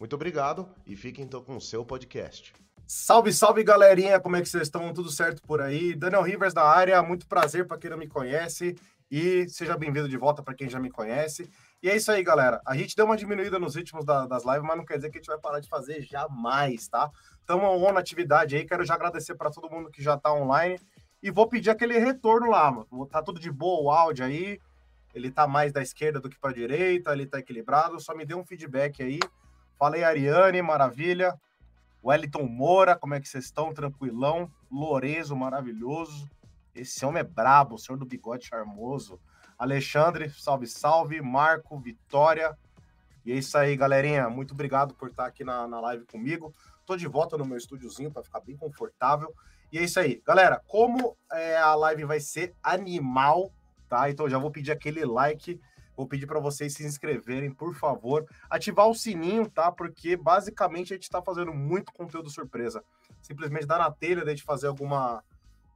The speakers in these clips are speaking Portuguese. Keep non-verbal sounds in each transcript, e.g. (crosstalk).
Muito obrigado e fiquem então com o seu podcast. Salve, salve galerinha, como é que vocês estão? Tudo certo por aí? Daniel Rivers da área, muito prazer para quem não me conhece e seja bem-vindo de volta para quem já me conhece. E é isso aí, galera. A gente deu uma diminuída nos ritmos da, das lives, mas não quer dizer que a gente vai parar de fazer jamais, tá? Estamos on na atividade aí. Quero já agradecer para todo mundo que já está online. E vou pedir aquele retorno lá, mano. Tá tudo de boa o áudio aí. Ele tá mais da esquerda do que para direita, ele tá equilibrado. Só me dê um feedback aí. Falei, Ariane, maravilha. Wellington Moura, como é que vocês estão? Tranquilão. Lorenzo, maravilhoso. Esse homem é brabo, o senhor do bigode charmoso. Alexandre, salve, salve. Marco, Vitória. E é isso aí, galerinha. Muito obrigado por estar aqui na, na live comigo. Tô de volta no meu estúdiozinho para ficar bem confortável. E é isso aí. Galera, como é, a live vai ser animal, tá? Então já vou pedir aquele like. Vou pedir para vocês se inscreverem, por favor. Ativar o sininho, tá? Porque basicamente a gente está fazendo muito conteúdo surpresa. Simplesmente dar na telha de fazer alguma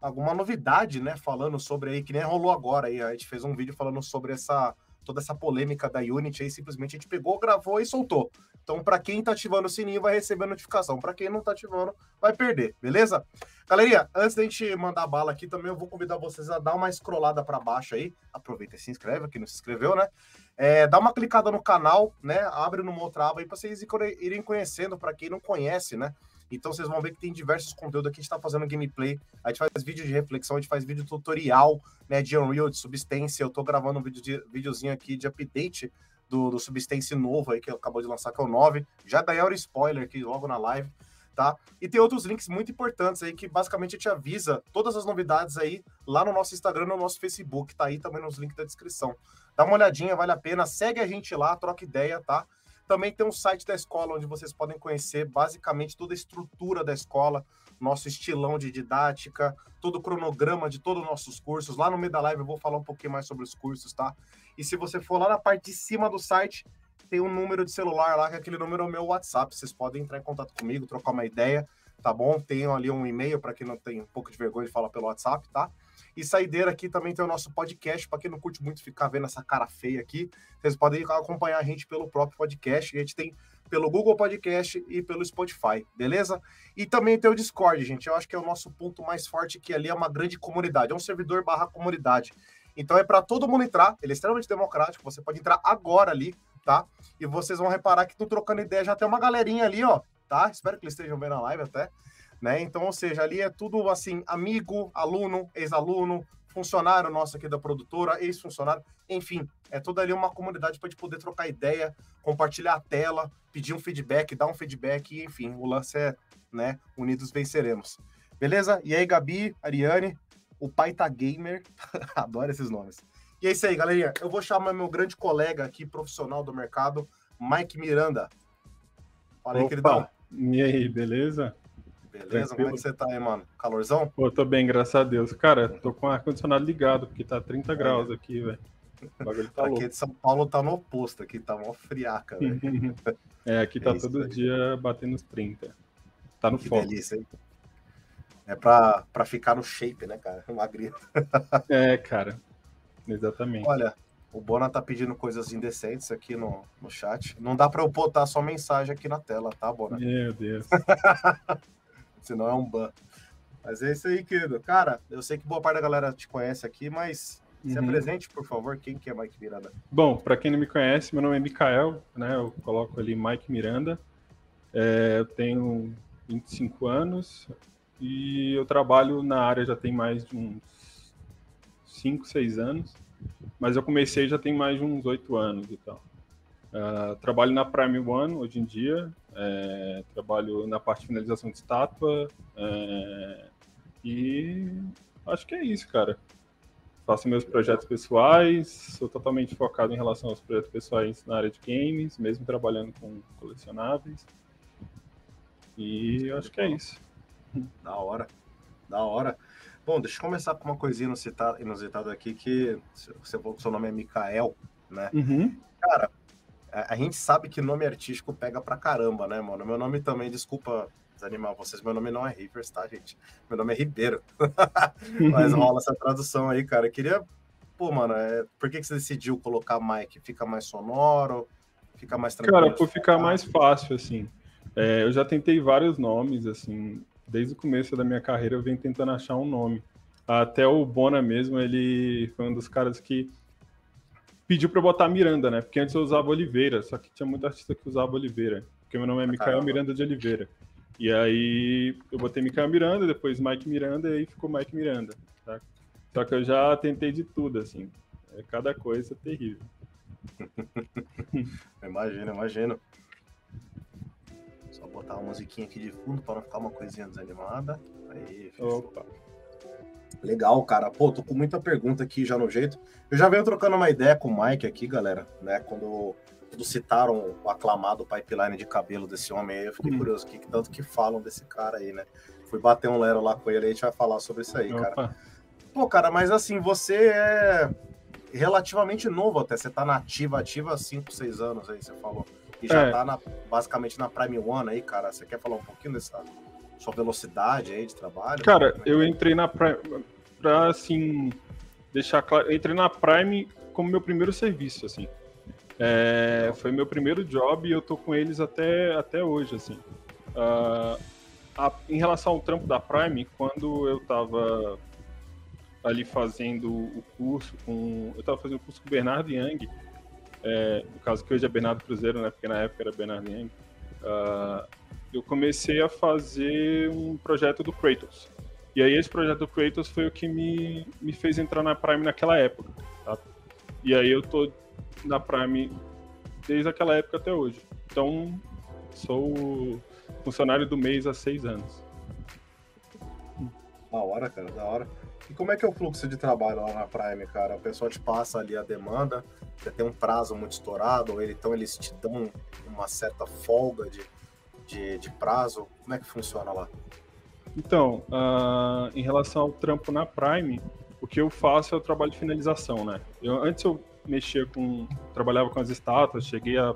alguma novidade, né? Falando sobre aí, que nem rolou agora aí. A gente fez um vídeo falando sobre essa toda essa polêmica da Unity aí, simplesmente a gente pegou, gravou e soltou. Então, para quem tá ativando o sininho, vai receber a notificação. Para quem não tá ativando, vai perder, beleza? Galerinha, antes da gente mandar bala aqui também, eu vou convidar vocês a dar uma scrollada para baixo aí. Aproveita e se inscreve, quem não se inscreveu, né? É, dá uma clicada no canal, né? Abre numa outra aba aí para vocês irem conhecendo, para quem não conhece, né? Então vocês vão ver que tem diversos conteúdos aqui. A gente está fazendo gameplay, a gente faz vídeo de reflexão, a gente faz vídeo tutorial né, de Unreal, de Substance. Eu estou gravando um vídeo de, videozinho aqui de update do, do Substance novo aí que acabou de lançar, que é o 9. Já ganharam spoiler aqui logo na live. Tá? E tem outros links muito importantes aí que basicamente te avisa todas as novidades aí lá no nosso Instagram, no nosso Facebook, tá aí também nos links da descrição. Dá uma olhadinha, vale a pena, segue a gente lá, troca ideia, tá? Também tem um site da escola onde vocês podem conhecer basicamente toda a estrutura da escola, nosso estilão de didática, todo o cronograma de todos os nossos cursos. Lá no meio da live eu vou falar um pouquinho mais sobre os cursos, tá? E se você for lá na parte de cima do site, tem um número de celular lá, que aquele número é o meu WhatsApp. Vocês podem entrar em contato comigo, trocar uma ideia, tá bom? Tenho ali um e-mail para quem não tem um pouco de vergonha de falar pelo WhatsApp, tá? E saideira aqui também tem o nosso podcast, para quem não curte muito ficar vendo essa cara feia aqui, vocês podem acompanhar a gente pelo próprio podcast. A gente tem pelo Google Podcast e pelo Spotify, beleza? E também tem o Discord, gente. Eu acho que é o nosso ponto mais forte, que ali é uma grande comunidade, é um servidor barra comunidade. Então é para todo mundo entrar, ele é extremamente democrático, você pode entrar agora ali, tá? E vocês vão reparar que estão trocando ideia, já tem uma galerinha ali, ó, tá? Espero que eles estejam vendo a live até né? Então, ou seja, ali é tudo assim, amigo, aluno, ex-aluno, funcionário nosso aqui da produtora, ex-funcionário, enfim, é tudo ali uma comunidade para a gente poder trocar ideia, compartilhar a tela, pedir um feedback, dar um feedback, enfim, o lance é, né, unidos venceremos. Beleza? E aí, Gabi, Ariane, o pai tá gamer, (laughs) adoro esses nomes. E é isso aí, galerinha. Eu vou chamar meu grande colega aqui, profissional do mercado, Mike Miranda. Fala aí, queridão. E aí, beleza? Beleza? Tranquilo. Como é que você tá aí, mano? Calorzão? Pô, tô bem, graças a Deus. Cara, tô com o ar-condicionado ligado, porque tá 30 é. graus aqui, velho. O bagulho tá aqui louco. de São Paulo tá no oposto, aqui tá mó friaca, velho. (laughs) é, aqui (laughs) tá é todo aí. dia batendo os 30. Tá no que foco. delícia, hein? É pra, pra ficar no shape, né, cara? (laughs) Magrinho. é, cara. Exatamente. Olha, o Bona tá pedindo coisas indecentes aqui no, no chat. Não dá pra eu botar só mensagem aqui na tela, tá, Bona? Meu Deus. (laughs) senão é um ban. Mas é isso aí, querido. Cara, eu sei que boa parte da galera te conhece aqui, mas uhum. se apresente, por favor, quem que é Mike Miranda? Bom, para quem não me conhece, meu nome é Mikael, né? Eu coloco ali Mike Miranda. É, eu tenho 25 anos e eu trabalho na área já tem mais de uns 5, 6 anos, mas eu comecei já tem mais de uns 8 anos e tal. Uh, trabalho na Prime One hoje em dia, é, trabalho na parte de finalização de estátua é, e acho que é isso, cara. Faço meus projetos pessoais, sou totalmente focado em relação aos projetos pessoais na área de games, mesmo trabalhando com colecionáveis. E acho que é isso. (laughs) Da hora, da hora. Bom, deixa eu começar com uma coisinha inusitada aqui, que você falou que seu nome é Mikael, né? Uhum. Cara, a, a, gente sabe que nome artístico pega pra caramba, né, mano? Meu nome também, desculpa desanimar vocês, meu nome não é Rivers, tá, gente? Meu nome é Ribeiro. (laughs) Mas rola essa tradução aí, cara. Eu queria, pô, mano, é... por que, que você decidiu colocar Mike? Fica mais sonoro? Fica mais tranquilo? Cara, por ficar mais fácil, assim. É, eu já tentei vários nomes, assim, desde o começo da minha carreira eu venho tentando achar um nome. Até o Bona mesmo, ele foi um dos caras que pediu para botar Miranda, né? Porque antes eu usava Oliveira, só que tinha muito artista que usava Oliveira. Porque meu nome é Micael Miranda de Oliveira. E aí eu botei Micael Miranda, depois Mike Miranda, e aí ficou Mike Miranda. Tá? Só que eu já tentei de tudo, assim. É cada coisa terrível. (laughs) imagina, imagina botar uma musiquinha aqui de fundo para não ficar uma coisinha desanimada. Aí, Opa. Legal, cara. Pô, tô com muita pergunta aqui já no jeito. Eu já venho trocando uma ideia com o Mike aqui, galera, né? Quando, quando citaram o aclamado pipeline de cabelo desse homem aí, eu fiquei hum. curioso, que tanto que falam desse cara aí, né? Fui bater um lero lá com ele, a gente vai falar sobre isso aí, Opa. cara. Pô, cara, mas assim, você é relativamente novo até, você tá na ativa, ativa há 5, 6 anos aí, você falou e já é. tá na, basicamente na Prime One aí, cara. Você quer falar um pouquinho dessa sua velocidade aí de trabalho? Cara, é eu entrei na Prime pra, assim, deixar claro, eu entrei na Prime como meu primeiro serviço, assim. É, foi meu primeiro job e eu tô com eles até, até hoje, assim. Uh, a, em relação ao trampo da Prime, quando eu tava ali fazendo o curso com. Eu tava fazendo o curso com o Bernardo Young, é, no caso que hoje é Bernardo Cruzeiro, né? Porque na época era Bernardo Yang. Uh, eu comecei a fazer um projeto do Kratos. E aí esse projeto do Kratos foi o que me, me fez entrar na Prime naquela época. Tá? E aí eu tô na Prime desde aquela época até hoje. Então, sou funcionário do mês há seis anos. Da hora, cara, da hora. E como é que é o fluxo de trabalho lá na Prime, cara? O pessoal te passa ali a demanda, você tem um prazo muito estourado, ou então eles te dão uma certa folga de, de, de prazo? Como é que funciona lá? Então, uh, em relação ao trampo na Prime, o que eu faço é o trabalho de finalização, né? Eu, antes eu mexia com, trabalhava com as estátuas, cheguei a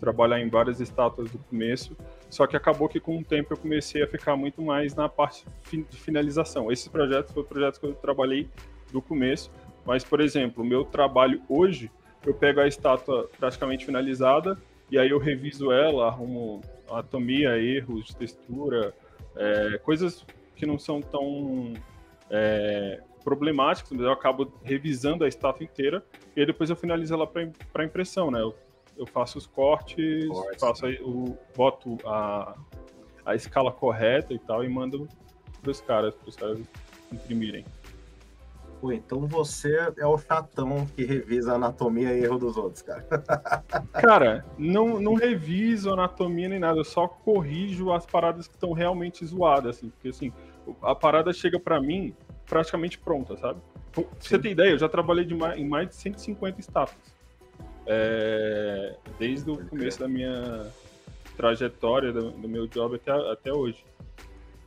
trabalhar em várias estátuas do começo, só que acabou que com o tempo eu comecei a ficar muito mais na parte de finalização. Esses projetos foram projetos que eu trabalhei do começo, mas, por exemplo, o meu trabalho hoje, eu pego a estátua praticamente finalizada e aí eu reviso ela, arrumo anatomia, erros de textura, é, coisas que não são tão é, problemáticas, mas eu acabo revisando a estátua inteira e depois eu finalizo ela para impressão, né? Eu eu faço os cortes, faço o, boto a, a escala correta e tal e mando para os caras, para os caras imprimirem. Pô, então você é o chatão que revisa a anatomia e erro dos outros, cara. (laughs) cara, não, não reviso anatomia nem nada, eu só corrijo as paradas que estão realmente zoadas, assim, porque assim, a parada chega para mim praticamente pronta, sabe? Pra você ter ideia, eu já trabalhei de mais, em mais de 150 estátuas é, desde o começo da minha trajetória, do, do meu job até, até hoje.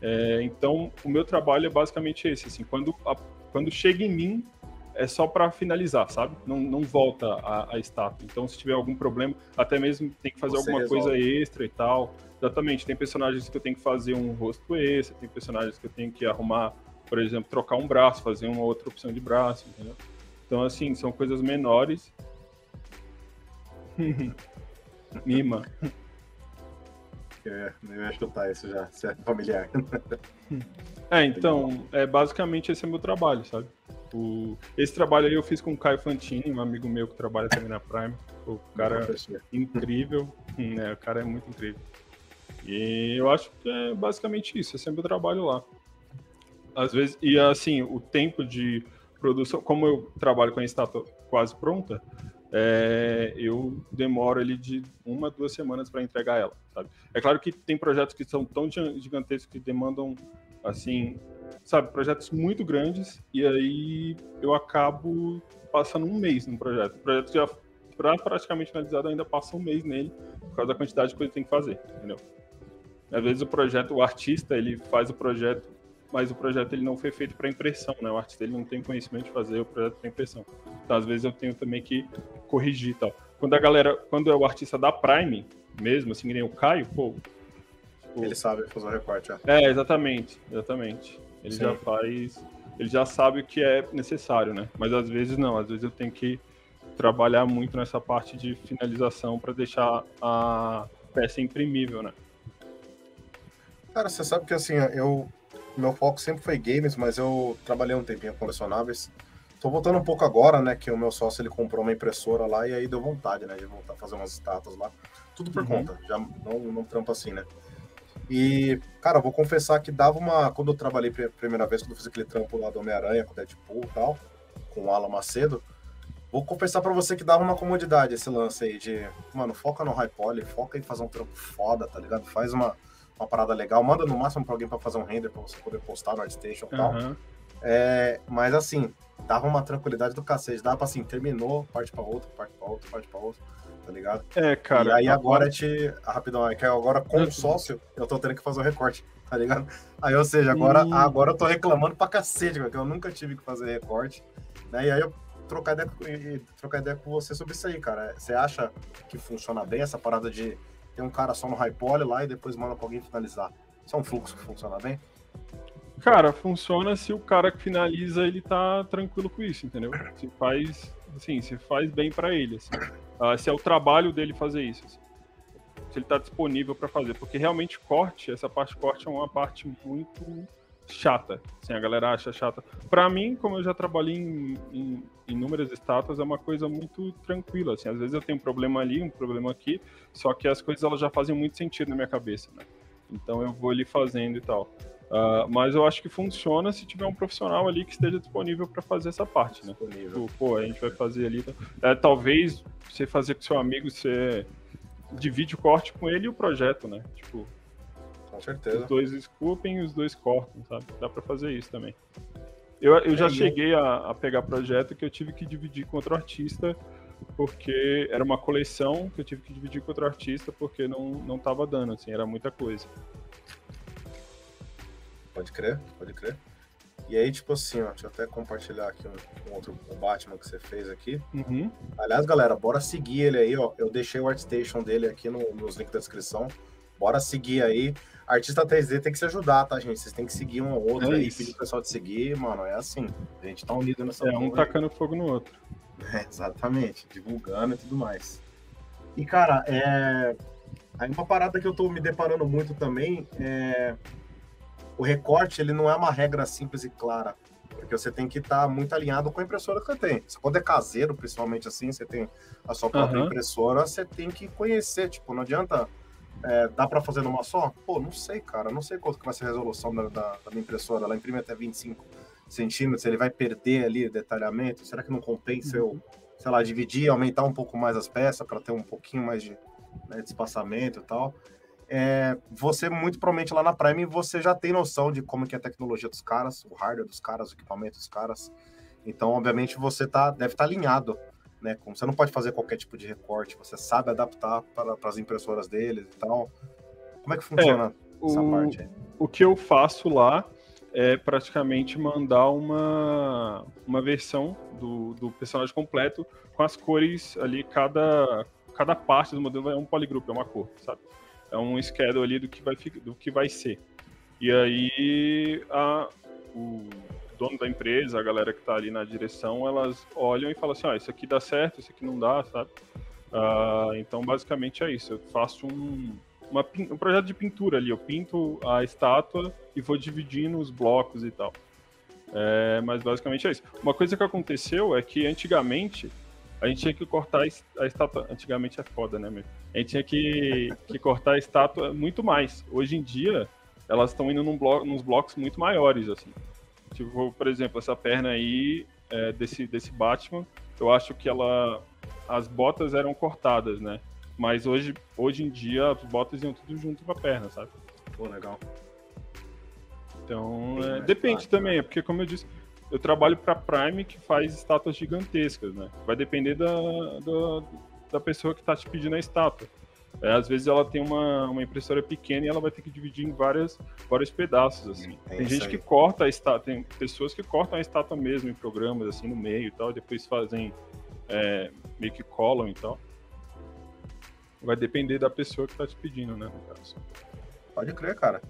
É, então, o meu trabalho é basicamente esse, assim, quando, a, quando chega em mim, é só para finalizar, sabe? Não, não volta a, a, estátua. Então, se tiver algum problema, até mesmo tem que fazer Você alguma resolve. coisa extra e tal. Exatamente, tem personagens que eu tenho que fazer um rosto extra, tem personagens que eu tenho que arrumar, por exemplo, trocar um braço, fazer uma outra opção de braço, entendeu? Então, assim, são coisas menores (laughs) Mima. É, eu ia chutar isso já, se é familiar. é, então, é, basicamente esse é meu trabalho, sabe? O, esse trabalho aí eu fiz com o Caio Fantini, um amigo meu que trabalha também na Prime. O cara é incrível, né? O cara é muito incrível. E eu acho que é basicamente isso, é meu trabalho lá. Às vezes, e assim, o tempo de produção, como eu trabalho com a estátua quase pronta, é, eu demoro ali de uma, duas semanas para entregar ela, sabe? É claro que tem projetos que são tão gigantescos que demandam, assim, sabe, projetos muito grandes e aí eu acabo passando um mês no projeto. O projeto já pra praticamente finalizado ainda passa um mês nele por causa da quantidade de coisa que tem que fazer, entendeu? Às vezes o projeto, o artista, ele faz o projeto, mas o projeto ele não foi feito para impressão, né? O artista ele não tem conhecimento de fazer o projeto para impressão. Então, às vezes eu tenho também que corrigir e tal. Quando a galera, quando é o artista da Prime, mesmo, assim, que nem o Caio, pô. Ele sabe fazer o recorte, é. É, exatamente, exatamente. Ele Sim. já faz. Ele já sabe o que é necessário, né? Mas às vezes não, às vezes eu tenho que trabalhar muito nessa parte de finalização para deixar a peça imprimível, né? Cara, você sabe que assim, eu meu foco sempre foi games, mas eu trabalhei um tempinho com colecionáveis. Tô voltando um pouco agora, né, que o meu sócio ele comprou uma impressora lá e aí deu vontade, né, de voltar a fazer umas estátuas lá. Tudo por uhum. conta, já não, não trampo assim, né? E, cara, vou confessar que dava uma. Quando eu trabalhei a primeira vez, quando eu fiz aquele trampo lá do Homem-Aranha com o Deadpool e tal, com o Alan Macedo, vou confessar para você que dava uma comodidade esse lance aí de, mano, foca no high poly, foca em fazer um trampo foda, tá ligado? Faz uma, uma parada legal, manda no máximo pra alguém pra fazer um render pra você poder postar no ArtStation e tal. Uhum. É, mas assim, dava uma tranquilidade do cacete, dava pra assim, terminou, parte pra outra, parte pra outra, parte pra outra tá ligado? É, cara. E aí agora te. Rapidão, é que agora com o sócio, eu tô tendo que fazer o recorte, tá ligado? Aí, ou seja, agora, hum. agora eu tô reclamando pra cacete, porque eu nunca tive que fazer recorte. Né? E aí eu trocar ideia, trocar ideia com você sobre isso aí, cara. Você acha que funciona bem essa parada de ter um cara só no high poly lá e depois manda pra alguém finalizar? Isso é um fluxo que funciona bem? Cara, funciona se o cara que finaliza ele tá tranquilo com isso, entendeu? Se faz, assim, se faz bem para ele, assim. Uh, se é o trabalho dele fazer isso. Assim. Se ele está disponível para fazer. Porque realmente corte, essa parte corte é uma parte muito chata. Assim, a galera acha chata. Para mim, como eu já trabalhei em, em, inúmeras estátuas, é uma coisa muito tranquila. Assim. Às vezes eu tenho um problema ali, um problema aqui, só que as coisas elas já fazem muito sentido na minha cabeça. Né? Então eu vou ali fazendo e tal. Uh, mas eu acho que funciona se tiver um profissional ali que esteja disponível para fazer essa parte, né? Disponível. Tipo, pô, a gente vai fazer ali. É, talvez você fazer com seu amigo, você divide o corte com ele e o projeto, né? Tipo, com certeza. Os dois esculpem e os dois cortam, sabe? Dá para fazer isso também. Eu, eu já é, cheguei a, a, pegar projeto que eu tive que dividir com outro artista, porque era uma coleção que eu tive que dividir com outro artista, porque não, não tava dando, assim, era muita coisa. Pode crer, pode crer. E aí, tipo assim, ó, deixa eu até compartilhar aqui um, um outro um Batman que você fez aqui. Uhum. Aliás, galera, bora seguir ele aí, ó. Eu deixei o ArtStation dele aqui no, nos links da descrição. Bora seguir aí. Artista 3D tem que se ajudar, tá, gente? Vocês têm que seguir um ou outro é aí, pedir o pessoal de seguir, mano. É assim. A gente tá unido nessa É, um tacando fogo no outro. (laughs) É, exatamente. Divulgando e tudo mais. E, cara, é. Aí uma parada que eu tô me deparando muito também é o recorte ele não é uma regra simples e clara, porque você tem que estar tá muito alinhado com a impressora que você tem. Quando é caseiro, principalmente assim, você tem a sua própria uhum. impressora, você tem que conhecer, tipo, não adianta é, dá para fazer numa só? Pô, não sei, cara, não sei quanto que vai ser a resolução da, da, da minha impressora, ela imprime até 25 centímetros, ele vai perder ali detalhamento, será que não compensa uhum. eu, sei lá, dividir, aumentar um pouco mais as peças para ter um pouquinho mais de, né, de espaçamento e tal? é, você muito provavelmente lá na Prime você já tem noção de como que é a tecnologia dos caras, o hardware dos caras, o equipamento dos caras. Então, obviamente, você tá, deve estar tá alinhado, né? Como você não pode fazer qualquer tipo de recorte, você sabe adaptar para, para as impressoras deles e tal. Como é que funciona é, essa o, parte? Aí? O que eu faço lá é praticamente mandar uma, uma versão do, do personagem completo com as cores ali, cada, cada parte do modelo é um polygroup, é uma cor, sabe? é um schedule ali do que vai, do que vai ser. E aí a, o dono da empresa, a galera que está ali na direção, elas olham e falam assim, ah, isso aqui dá certo, isso aqui não dá, sabe? Uh, então, basicamente é isso. Eu faço um, uma, um projeto de pintura ali. Eu pinto a estátua e vou dividindo os blocos e tal. É, mas basicamente é isso. Uma coisa que aconteceu é que antigamente a gente tinha que cortar a estátua. Antigamente é foda, né, meu? A gente tinha que, que cortar a estátua muito mais. Hoje em dia, elas estão indo num blo nos blocos muito maiores, assim. Tipo, por exemplo, essa perna aí é, desse, desse Batman, eu acho que ela. As botas eram cortadas, né? Mas hoje, hoje em dia as botas iam tudo junto com a perna, sabe? Pô, legal. Então, é, depende também, é porque como eu disse, eu trabalho para Prime que faz estátuas gigantescas, né? Vai depender da, da, da pessoa que está te pedindo a estátua. É, às vezes ela tem uma, uma impressora pequena e ela vai ter que dividir em várias, vários pedaços, assim. É tem gente aí. que corta a estátua, tem pessoas que cortam a estátua mesmo em programas, assim, no meio e tal, e depois fazem, é, meio que colam e tal. Vai depender da pessoa que tá te pedindo, né. Pode crer, cara.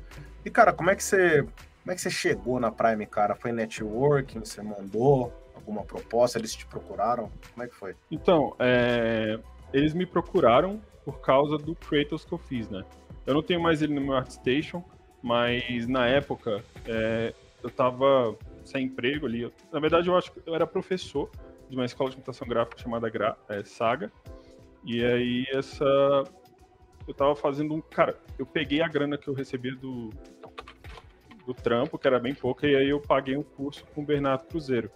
E, cara, como é que você. Como é que você chegou na Prime, cara? Foi networking? Você mandou alguma proposta? Eles te procuraram? Como é que foi? Então, é, eles me procuraram por causa do Kratos que eu fiz, né? Eu não tenho mais ele no meu ArtStation, mas na época é, eu tava sem emprego ali. Eu- na verdade, eu acho que eu era professor de uma escola de computação gráfica chamada Gra- é, Saga. E aí essa. Eu tava fazendo um. Cara, eu peguei a grana que eu recebia do, do trampo, que era bem pouca, e aí eu paguei um curso com o Bernardo Cruzeiro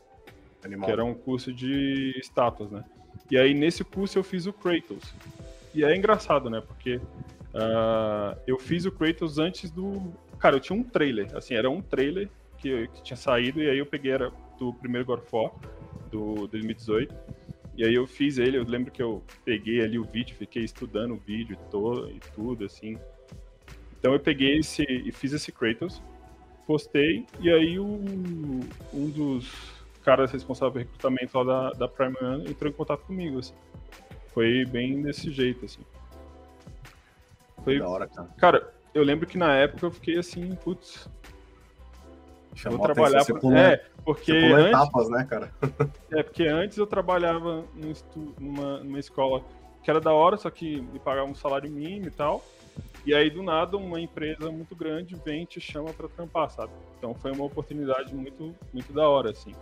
Animal. que era um curso de estátuas, né? E aí nesse curso eu fiz o Kratos. E é engraçado, né? Porque ah, eu fiz o Kratos antes do. Cara, eu tinha um trailer, assim, era um trailer que, que tinha saído, e aí eu peguei era do primeiro God of War, do 2018. E aí eu fiz ele, eu lembro que eu peguei ali o vídeo, fiquei estudando o vídeo todo e tudo, assim. Então eu peguei esse e fiz esse Kratos, postei, e aí um dos caras responsáveis pelo recrutamento lá da, da Prime entrou em contato comigo, assim. Foi bem desse jeito, assim. Foi, Da hora, cara. cara, eu lembro que na época eu fiquei assim, putz, Chamou vou trabalhar. atenção. Pra- É, porque antes, etapas, né, cara? (laughs) é, porque antes eu trabalhava estu- numa, numa escola que era da hora, só que me pagava um salário mínimo e tal. E aí, do nada, uma empresa muito grande vem e te chama pra trampar, sabe? Então foi uma oportunidade muito, muito da hora, assim.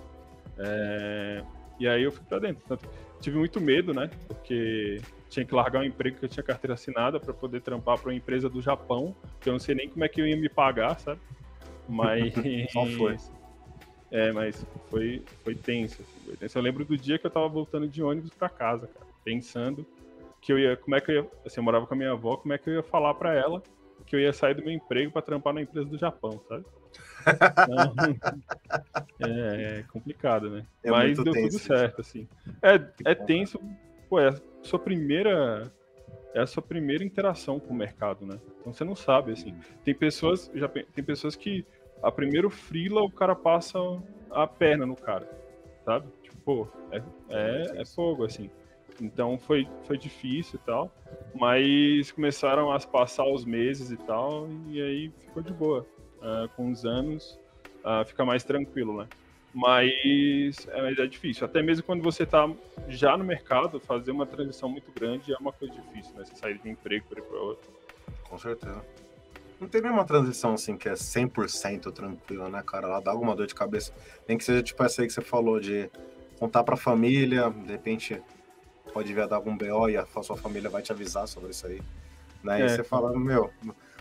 É, E aí eu fui pra dentro. Tanto, tive muito medo, né? Porque tinha que largar um emprego que eu tinha carteira assinada pra poder trampar pra uma empresa do Japão, que eu não sei nem como é que eu ia me pagar, sabe? Mas. (laughs) Só foi. É, mas foi, foi tenso, assim, foi tenso. Eu lembro do dia que eu tava voltando de ônibus pra casa, cara, pensando que eu ia, como é que eu ia, assim, eu morava com a minha avó, como é que eu ia falar pra ela que eu ia sair do meu emprego pra trampar na empresa do Japão, sabe? (laughs) Então, é, é complicado, né? É mas deu tenso tudo isso. certo, assim. É, é tenso, pô, é a sua primeira é a sua primeira interação com o mercado, né? Então você não sabe, assim. Tem pessoas, já tem pessoas que a primeiro frila o cara passa a perna no cara, sabe? Tipo, pô, é, é, é fogo, assim. Então foi, foi difícil e tal, mas começaram a passar os meses e tal, e aí ficou de boa. Ah, com os anos, ah, fica mais tranquilo, né? Mas é, mas é difícil. Até mesmo quando você tá já no mercado, fazer uma transição muito grande é uma coisa difícil, né? Você sair de um emprego para ir para outro. Com certeza. Não tem nenhuma transição assim que é 100% tranquila, né, cara? Ela dá alguma dor de cabeça. Nem que seja tipo essa aí que você falou de contar pra família, de repente pode vir a dar algum BO e a sua família vai te avisar sobre isso aí. Né? É. E você fala, meu,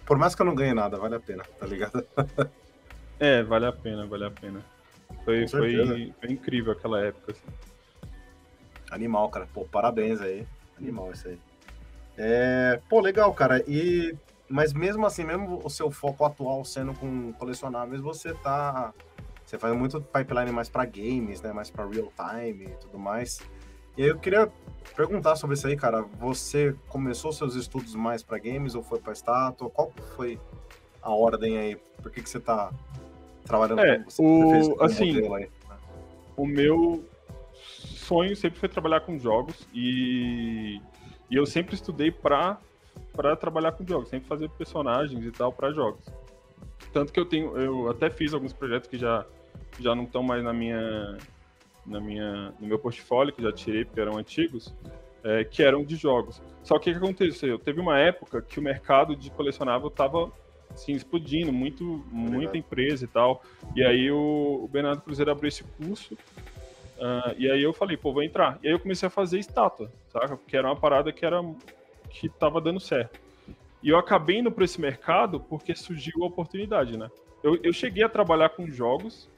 por mais que eu não ganhe nada, vale a pena, tá ligado? (laughs) É, vale a pena, vale a pena. Foi, foi, foi incrível aquela época. Assim. Animal, cara. Pô, parabéns aí. Animal isso aí. É, pô, legal, cara. E mas mesmo assim, mesmo o seu foco atual sendo com colecionáveis, você tá você faz muito pipeline mais pra games, né, mais pra real time e tudo mais. E aí eu queria perguntar sobre isso aí, cara. Você começou seus estudos mais pra games ou foi pra estátua? Qual foi a ordem aí? Por que que você tá trabalhando É, como você o- fez assim, aí? o meu sonho sempre foi trabalhar com jogos e, e eu sempre estudei pra, pra trabalhar com jogos, sempre fazer personagens e tal pra jogos. Tanto que eu tenho, eu até fiz alguns projetos que já, já não estão mais na minha, na minha, no meu portfólio, que já tirei porque eram antigos, é, que eram de jogos. Só que o que aconteceu? Teve uma época que o mercado de colecionável tava assim, explodindo, muito, muita empresa e tal. E aí o, o Bernardo Cruzeiro abriu esse curso. ah, e aí eu falei, pô, vou entrar. E aí eu comecei a fazer estátua, saca? Porque era uma parada que era que tava dando certo. E eu acabei indo para esse mercado porque surgiu a oportunidade, né? Eu, eu cheguei a trabalhar com jogos.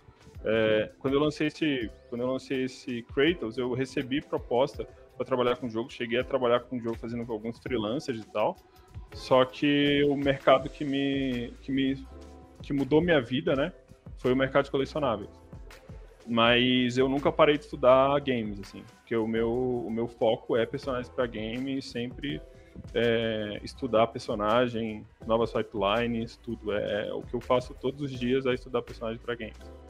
É, quando eu lancei esse, quando eu lancei esse Kratos, eu recebi proposta para trabalhar com jogo. Cheguei a trabalhar com jogo fazendo alguns freelancers e tal. Só que o mercado que me, que me que mudou minha vida, né? Foi o mercado de colecionáveis. Mas eu nunca parei de estudar games, assim, porque o meu, o meu foco é personagens para game sempre é, estudar personagem, novas pipelines, tudo. É, é, o que eu faço todos os dias é estudar personagem para games.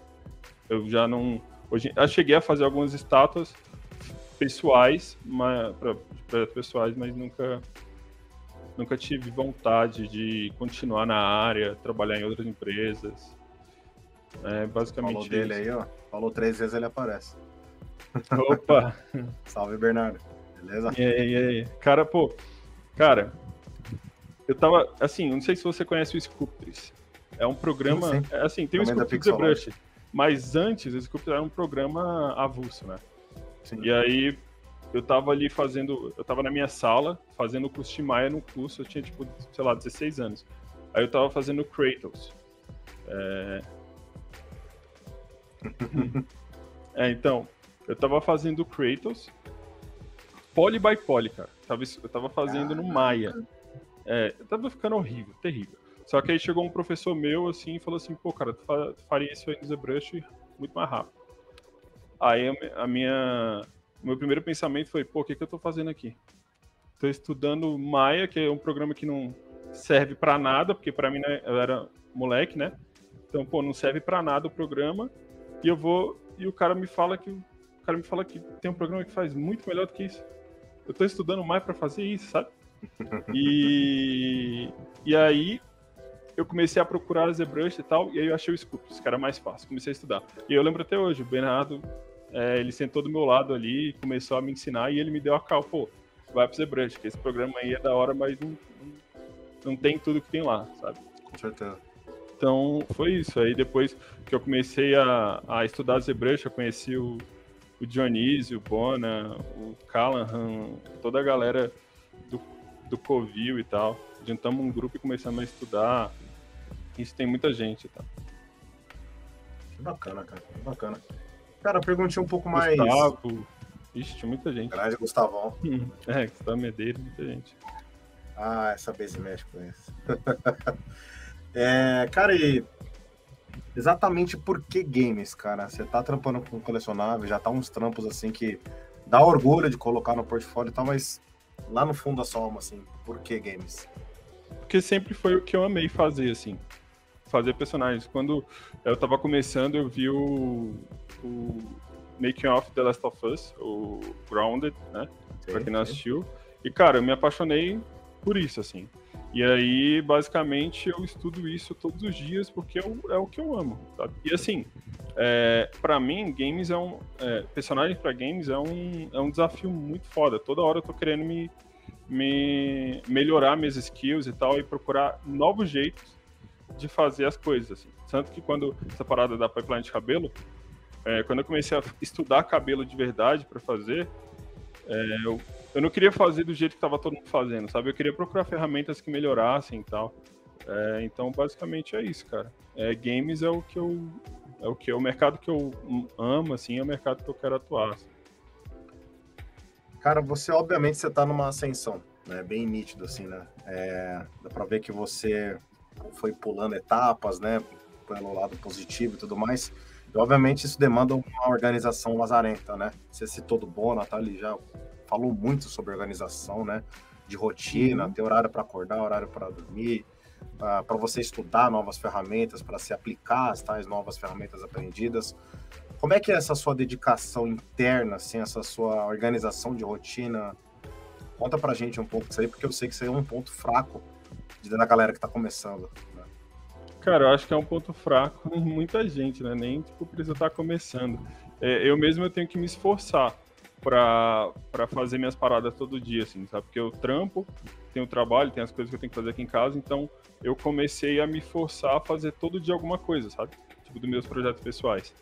Eu já não. Hoje, eu cheguei a fazer algumas estátuas pessoais, para pessoais, mas nunca nunca tive vontade de continuar na área, trabalhar em outras empresas. É basicamente Falou dele aí, ó. Falou três vezes, ele aparece. Opa! (laughs) Salve, Bernardo. Beleza? E aí, e aí? Cara, pô, cara, eu tava, assim, não sei se você conhece o Sculptris. É um programa, sim, sim. É, assim, tem Também o Sculptris Brush, mas antes Sculptris era um programa avulso, né? Sim. E aí eu tava ali fazendo, eu tava na minha sala fazendo o curso de Maia no curso, eu tinha tipo, sei lá, 16 anos. Aí eu tava fazendo Kratos. É... (laughs) é, então, eu tava fazendo Kratos poly by poly, cara. Eu tava fazendo no Maia. É, tava ficando horrível, terrível. Só que aí chegou um professor meu assim e falou assim, pô, cara, tu faria isso aí no ZBrush muito mais rápido. Aí a minha o meu primeiro pensamento foi, pô, o que, que eu tô fazendo aqui? Tô estudando Maya, que é um programa que não serve para nada, porque para mim né, eu era moleque, né? Então, pô, não serve para nada o programa. E eu vou e o cara me fala que o cara me fala que tem um programa que faz muito melhor do que isso. Eu tô estudando mais para fazer isso, sabe? (laughs) E e aí eu comecei a procurar ZBrush e tal, e aí eu achei o Sculptus, que era mais fácil. Comecei a estudar. E eu lembro até hoje, o Bernardo é, ele sentou do meu lado ali, começou a me ensinar e ele me deu a cal, pô, vai pro ZBrush, que esse programa aí é da hora, mas não, não tem tudo que tem lá, sabe? Com certeza. Então, foi isso. Aí depois que eu comecei a, a estudar ZBrush, eu conheci o, o Dionísio, o Bona, o Callahan, toda a galera do, do Covil e tal. Juntamos um grupo e começamos a estudar. Isso tem muita gente, tá? Que bacana, cara. Que bacana. Cara, perguntei um pouco mais. Gustavo. Ixi, tinha muita gente. Grande Gustavão. (laughs) é, Gustavo Medeiros, muita gente. Ah, essa Base México conhece. (laughs) é, cara, e exatamente por que games, cara? Você tá trampando com colecionável, já tá uns trampos assim que dá orgulho de colocar no portfólio e tal, mas lá no fundo da sua alma, assim, por que games? Porque sempre foi o que eu amei fazer, assim fazer personagens. Quando eu tava começando, eu vi o, o Making of The Last of Us, o Grounded, né? Sim, pra quem não assistiu. E, cara, eu me apaixonei por isso, assim. E aí, basicamente, eu estudo isso todos os dias porque eu, é o que eu amo, sabe? E assim, é, para mim, games é um. É, personagem para games é um, é um desafio muito foda. Toda hora eu tô querendo me, me melhorar minhas skills e tal, e procurar novos jeitos de fazer as coisas, assim. Tanto que quando essa parada da pipeline de cabelo, é, quando eu comecei a estudar cabelo de verdade para fazer, é, eu, eu não queria fazer do jeito que estava todo mundo fazendo, sabe? Eu queria procurar ferramentas que melhorassem e tal. É, então, basicamente é isso, cara. É, games é o que eu é o que é o mercado que eu amo, assim, é o mercado que eu quero atuar. Assim. Cara, você obviamente você tá numa ascensão, né? Bem nítido, assim, né? É, dá para ver que você foi pulando etapas, né, pelo lado positivo e tudo mais. E, obviamente, isso demanda uma organização lazarenta, né? Você citou do Bona, tá? Ele já falou muito sobre organização, né? De rotina, uhum. ter horário para acordar, horário para dormir, para você estudar novas ferramentas, para se aplicar as tais novas ferramentas aprendidas. Como é que é essa sua dedicação interna, assim, essa sua organização de rotina? Conta pra gente um pouco disso aí, porque eu sei que isso aí é um ponto fraco da galera que tá começando. Né? Cara, eu acho que é um ponto fraco (laughs) em muita gente, né? Nem tipo, precisa estar tá começando. É, eu mesmo eu tenho que me esforçar para fazer minhas paradas todo dia, assim, sabe? Porque eu trampo, tenho trabalho, tem as coisas que eu tenho que fazer aqui em casa, então eu comecei a me forçar a fazer todo dia alguma coisa, sabe? Tipo, dos meus projetos pessoais.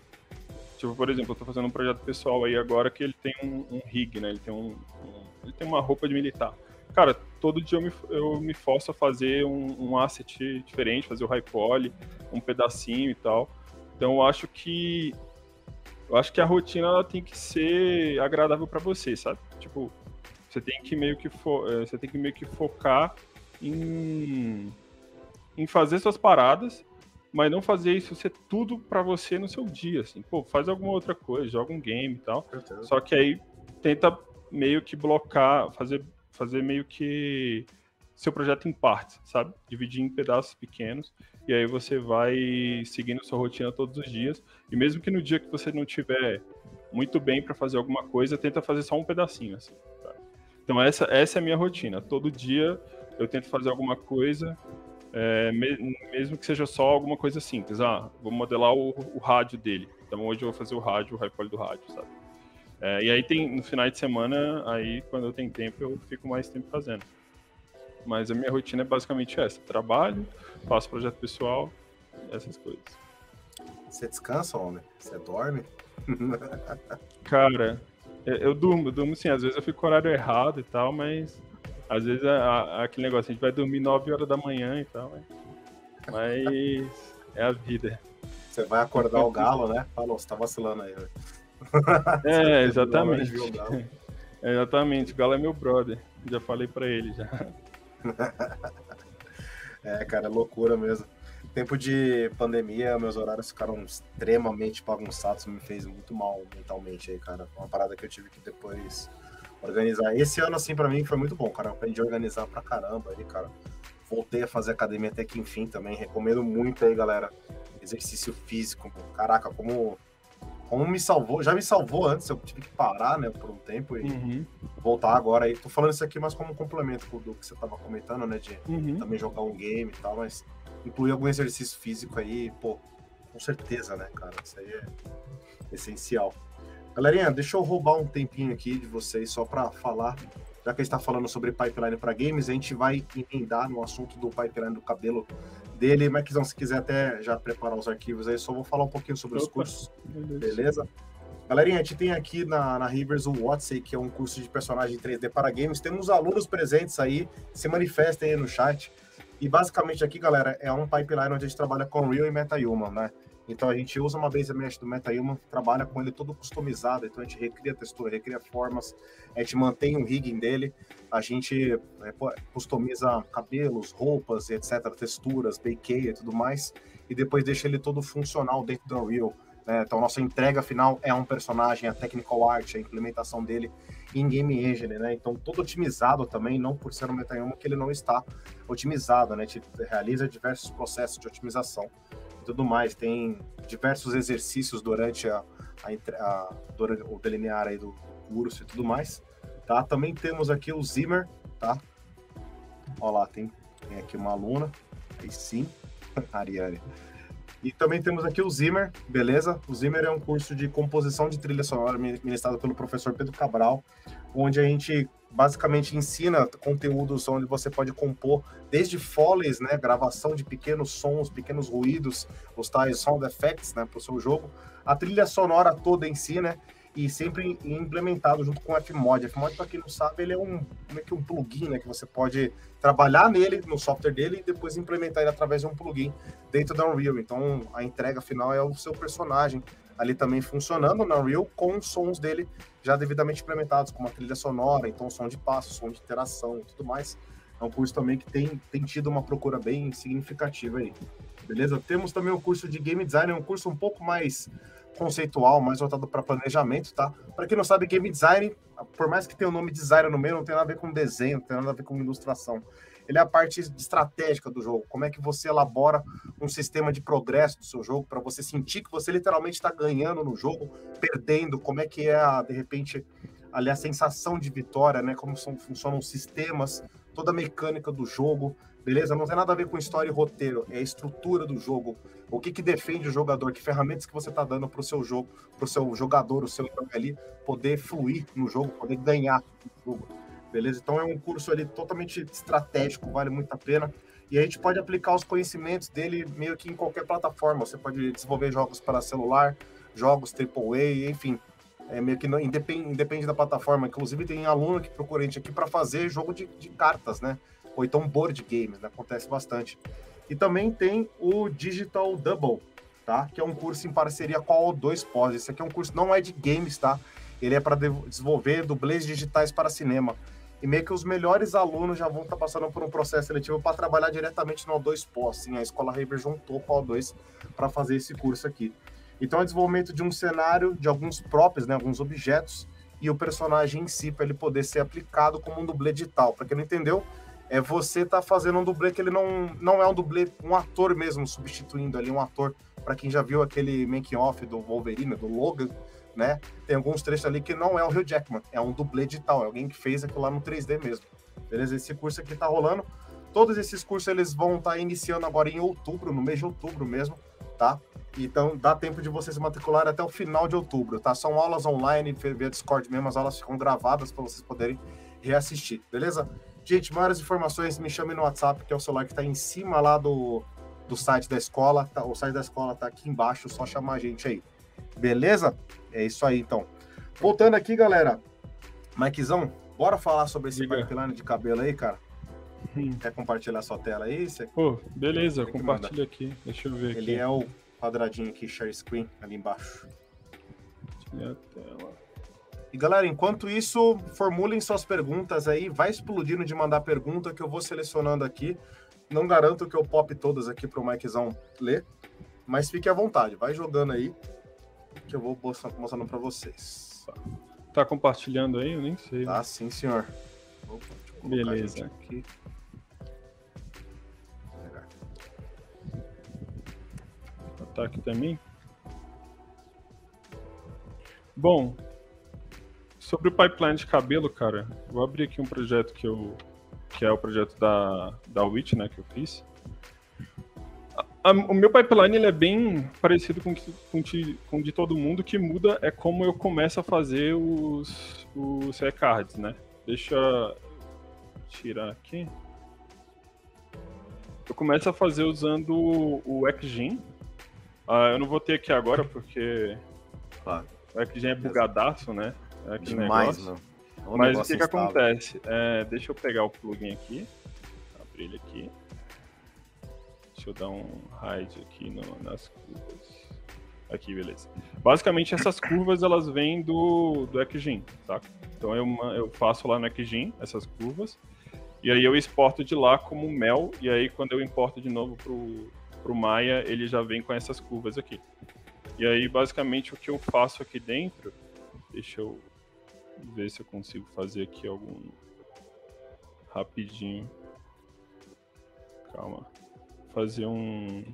Tipo, por exemplo, eu tô fazendo um projeto pessoal aí agora que ele tem um, um rig, né? Ele tem um, um, ele tem uma roupa de militar cara, todo dia eu me, eu me forço a fazer um, um asset diferente, fazer o high poly, um pedacinho e tal. Então eu acho que eu acho que a rotina ela tem que ser agradável para você, sabe? Tipo, você tem que meio que fo eh, você tem que meio que focar em em fazer suas paradas, mas não fazer isso ser tudo para você no seu dia, assim. Pô, faz alguma outra coisa, joga um game e tal. Só que aí tenta meio que blocar, fazer fazer meio que seu projeto em partes, sabe? Dividir em pedaços pequenos e aí você vai seguindo sua rotina todos os dias. E mesmo que no dia que você não tiver muito bem para fazer alguma coisa, tenta fazer só um pedacinho assim. Tá? Então essa essa é a minha rotina. Todo dia eu tento fazer alguma coisa, é, mesmo que seja só alguma coisa simples. Ah, vou modelar o, o rádio dele. Então hoje eu vou fazer o rádio, o high do rádio, sabe? É, e aí tem no final de semana, aí quando eu tenho tempo eu fico mais tempo fazendo. Mas a minha rotina é basicamente essa: trabalho, faço projeto pessoal, essas coisas. Você descansa, homem? Você dorme? (laughs) Cara, eu, eu, durmo, eu durmo sim. Às vezes eu fico com horário errado e tal, mas às vezes aquele negócio, a gente vai dormir 9 horas da manhã e tal, mas, mas é a vida. Você vai acordar o galo, né? Falou, você tá vacilando aí, (laughs) É, exatamente. É, exatamente, o Galo é meu brother. Já falei para ele já. (laughs) é, cara, loucura mesmo. Tempo de pandemia, meus horários ficaram extremamente bagunçados, me fez muito mal mentalmente aí, cara. Uma parada que eu tive que depois organizar. Esse ano, assim, para mim foi muito bom, cara. Eu aprendi a organizar pra caramba aí, cara. Voltei a fazer academia até que enfim também. Recomendo muito aí, galera. Exercício físico. Caraca, como como me salvou, já me salvou antes, eu tive que parar, né, por um tempo e uhum. voltar agora aí. Tô falando isso aqui mais como um complemento do que você tava comentando, né, de uhum. também jogar um game e tal, mas incluir algum exercício físico aí, pô, com certeza, né, cara, isso aí é essencial. Galerinha, deixa eu roubar um tempinho aqui de vocês só para falar, já que a gente tá falando sobre pipeline para games, a gente vai emendar no assunto do pipeline do cabelo dele. Maquizão, se quiser até já preparar os arquivos aí, só vou falar um pouquinho sobre Opa, os cursos. Beleza? Galerinha, a gente tem aqui na, na Rivers o Odyssey, que é um curso de personagem 3D para games. Temos alunos presentes aí, se manifestem aí no chat. E basicamente aqui, galera, é um pipeline onde a gente trabalha com Real e MetaHuman, né? Então a gente usa uma base mesh do MetaHuman, trabalha com ele todo customizado, então a gente recria textura, recria formas, a gente mantém o rigging dele, a gente é, customiza cabelos, roupas, etc, texturas, bakeia e tudo mais, e depois deixa ele todo funcional dentro do Unreal. Né? Então nossa entrega final é um personagem, a technical art, a implementação dele em Game Engine, né? Então todo otimizado também, não por ser um MetaHuman que ele não está otimizado, né? A gente realiza diversos processos de otimização e tudo mais. Tem diversos exercícios durante, a, a, a durante o delinear aí do curso e tudo mais. Tá? Também temos aqui o Zimmer, tá? Olha lá, tem, tem aqui uma aluna, aí sim, (laughs) Ariane. E também temos aqui o Zimmer, beleza? O Zimmer é um curso de composição de trilha sonora ministrado pelo professor Pedro Cabral, onde a gente basicamente ensina conteúdos onde você pode compor desde foleys, né, gravação de pequenos sons, pequenos ruídos, os tais sound effects, né, para o seu jogo, a trilha sonora toda em si, né, e sempre implementado junto com o Fmod. Fmod, para quem não sabe, ele é um meio que um plugin, né, que você pode trabalhar nele no software dele e depois implementar ele através de um plugin dentro da Unreal. Então, a entrega final é o seu personagem ali também funcionando na Unreal com sons dele já devidamente implementados, como a trilha sonora, então som de passo, som de interação e tudo mais. É um curso também que tem, tem tido uma procura bem significativa aí. Beleza? Temos também o curso de Game Design, é um curso um pouco mais conceitual, mais voltado para planejamento, tá? Para quem não sabe, Game Design, por mais que tenha o nome design no meio, não tem nada a ver com desenho, não tem nada a ver com ilustração ele é a parte estratégica do jogo. Como é que você elabora um sistema de progresso do seu jogo para você sentir que você literalmente está ganhando no jogo, perdendo, como é que é, a, de repente, ali a sensação de vitória, né? Como são, funcionam os sistemas, toda a mecânica do jogo, beleza? Não tem nada a ver com história e roteiro, é a estrutura do jogo. O que, que defende o jogador, que ferramentas que você está dando para o seu jogo, para o seu jogador, o seu ali, poder fluir no jogo, poder ganhar no jogo beleza? Então é um curso ali totalmente estratégico, vale muito a pena. E a gente pode aplicar os conhecimentos dele meio que em qualquer plataforma. Você pode desenvolver jogos para celular, jogos AAA, enfim. É meio que não, independe, independe da plataforma. Inclusive tem aluno que procura a gente aqui para fazer jogo de, de, cartas, né? Ou então board games, né? Acontece bastante. E também tem o Digital Double, tá? Que é um curso em parceria com a O2 Pós. Esse aqui é um curso não é de games, tá? Ele é para desenvolver dublês digitais para cinema e meio que os melhores alunos já vão estar tá passando por um processo seletivo para trabalhar diretamente no O2 Pós. Assim, a Escola River juntou com o O2 para fazer esse curso aqui. Então, é desenvolvimento de um cenário, de alguns props, né, alguns objetos, e o personagem em si, para ele poder ser aplicado como um dublê digital. Para quem não entendeu, é você tá fazendo um dublê que ele não, não é um dublê, um ator mesmo, substituindo ali um ator. Para quem já viu aquele making off do Wolverine, do Logan, né? Tem alguns trechos ali que não é o Hugh Jackman, é um dublê digital, é alguém que fez aquilo lá no 3D mesmo. Beleza? Esse curso aqui tá rolando. Todos esses cursos eles vão estar tá iniciando agora em outubro, no mês de outubro mesmo, tá? Então dá tempo de vocês matricular até o final de outubro, tá? São aulas online, via Discord mesmo, as aulas ficam gravadas para vocês poderem reassistir, beleza? Gente, maiores informações, me chame no WhatsApp, que é o celular que está em cima lá do, do site da escola. Tá, o site da escola tá aqui embaixo, só chamar a gente aí. Beleza? É isso aí, então. Voltando aqui, galera. Mikezão, bora falar sobre esse pipeline de cabelo aí, cara? Hum. Quer compartilhar sua tela aí? Você... Pô, beleza, compartilha aqui. Deixa eu ver Ele aqui. Ele é o quadradinho aqui, share screen, ali embaixo. Compartilhar a tela. E galera, enquanto isso, formulem suas perguntas aí, vai explodindo de mandar pergunta que eu vou selecionando aqui. Não garanto que eu pop todas aqui para o Mikezão ler, mas fique à vontade, vai jogando aí que eu vou mostrando para vocês. Tá compartilhando aí? Eu nem sei. Tá, sim, senhor. Opa, Beleza. Aqui. Tá aqui também. Bom, sobre o pipeline de cabelo, cara, vou abrir aqui um projeto que eu que é o projeto da da Witch, né, que eu fiz. A, a, o meu pipeline ele é bem parecido com com, com de todo mundo, que muda é como eu começo a fazer os os recards, né? Deixa eu tirar aqui. Eu começo a fazer usando o Xgen. Uh, eu não vou ter aqui agora porque claro. o Xgen é bugadaço, né? É Demais, negócio. Mano. Mas o que, que acontece? É, deixa eu pegar o plugin aqui. Abrir ele aqui. Deixa eu dar um hide aqui no, nas curvas. Aqui, beleza. Basicamente, essas curvas, elas vêm do, do XGen, tá? Então, eu, eu faço lá no XGen essas curvas. E aí eu exporto de lá como mel. E aí, quando eu importo de novo pro, pro Maya, ele já vem com essas curvas aqui. E aí, basicamente, o que eu faço aqui dentro... Deixa eu ver se eu consigo fazer aqui algum rapidinho. Calma. Fazer um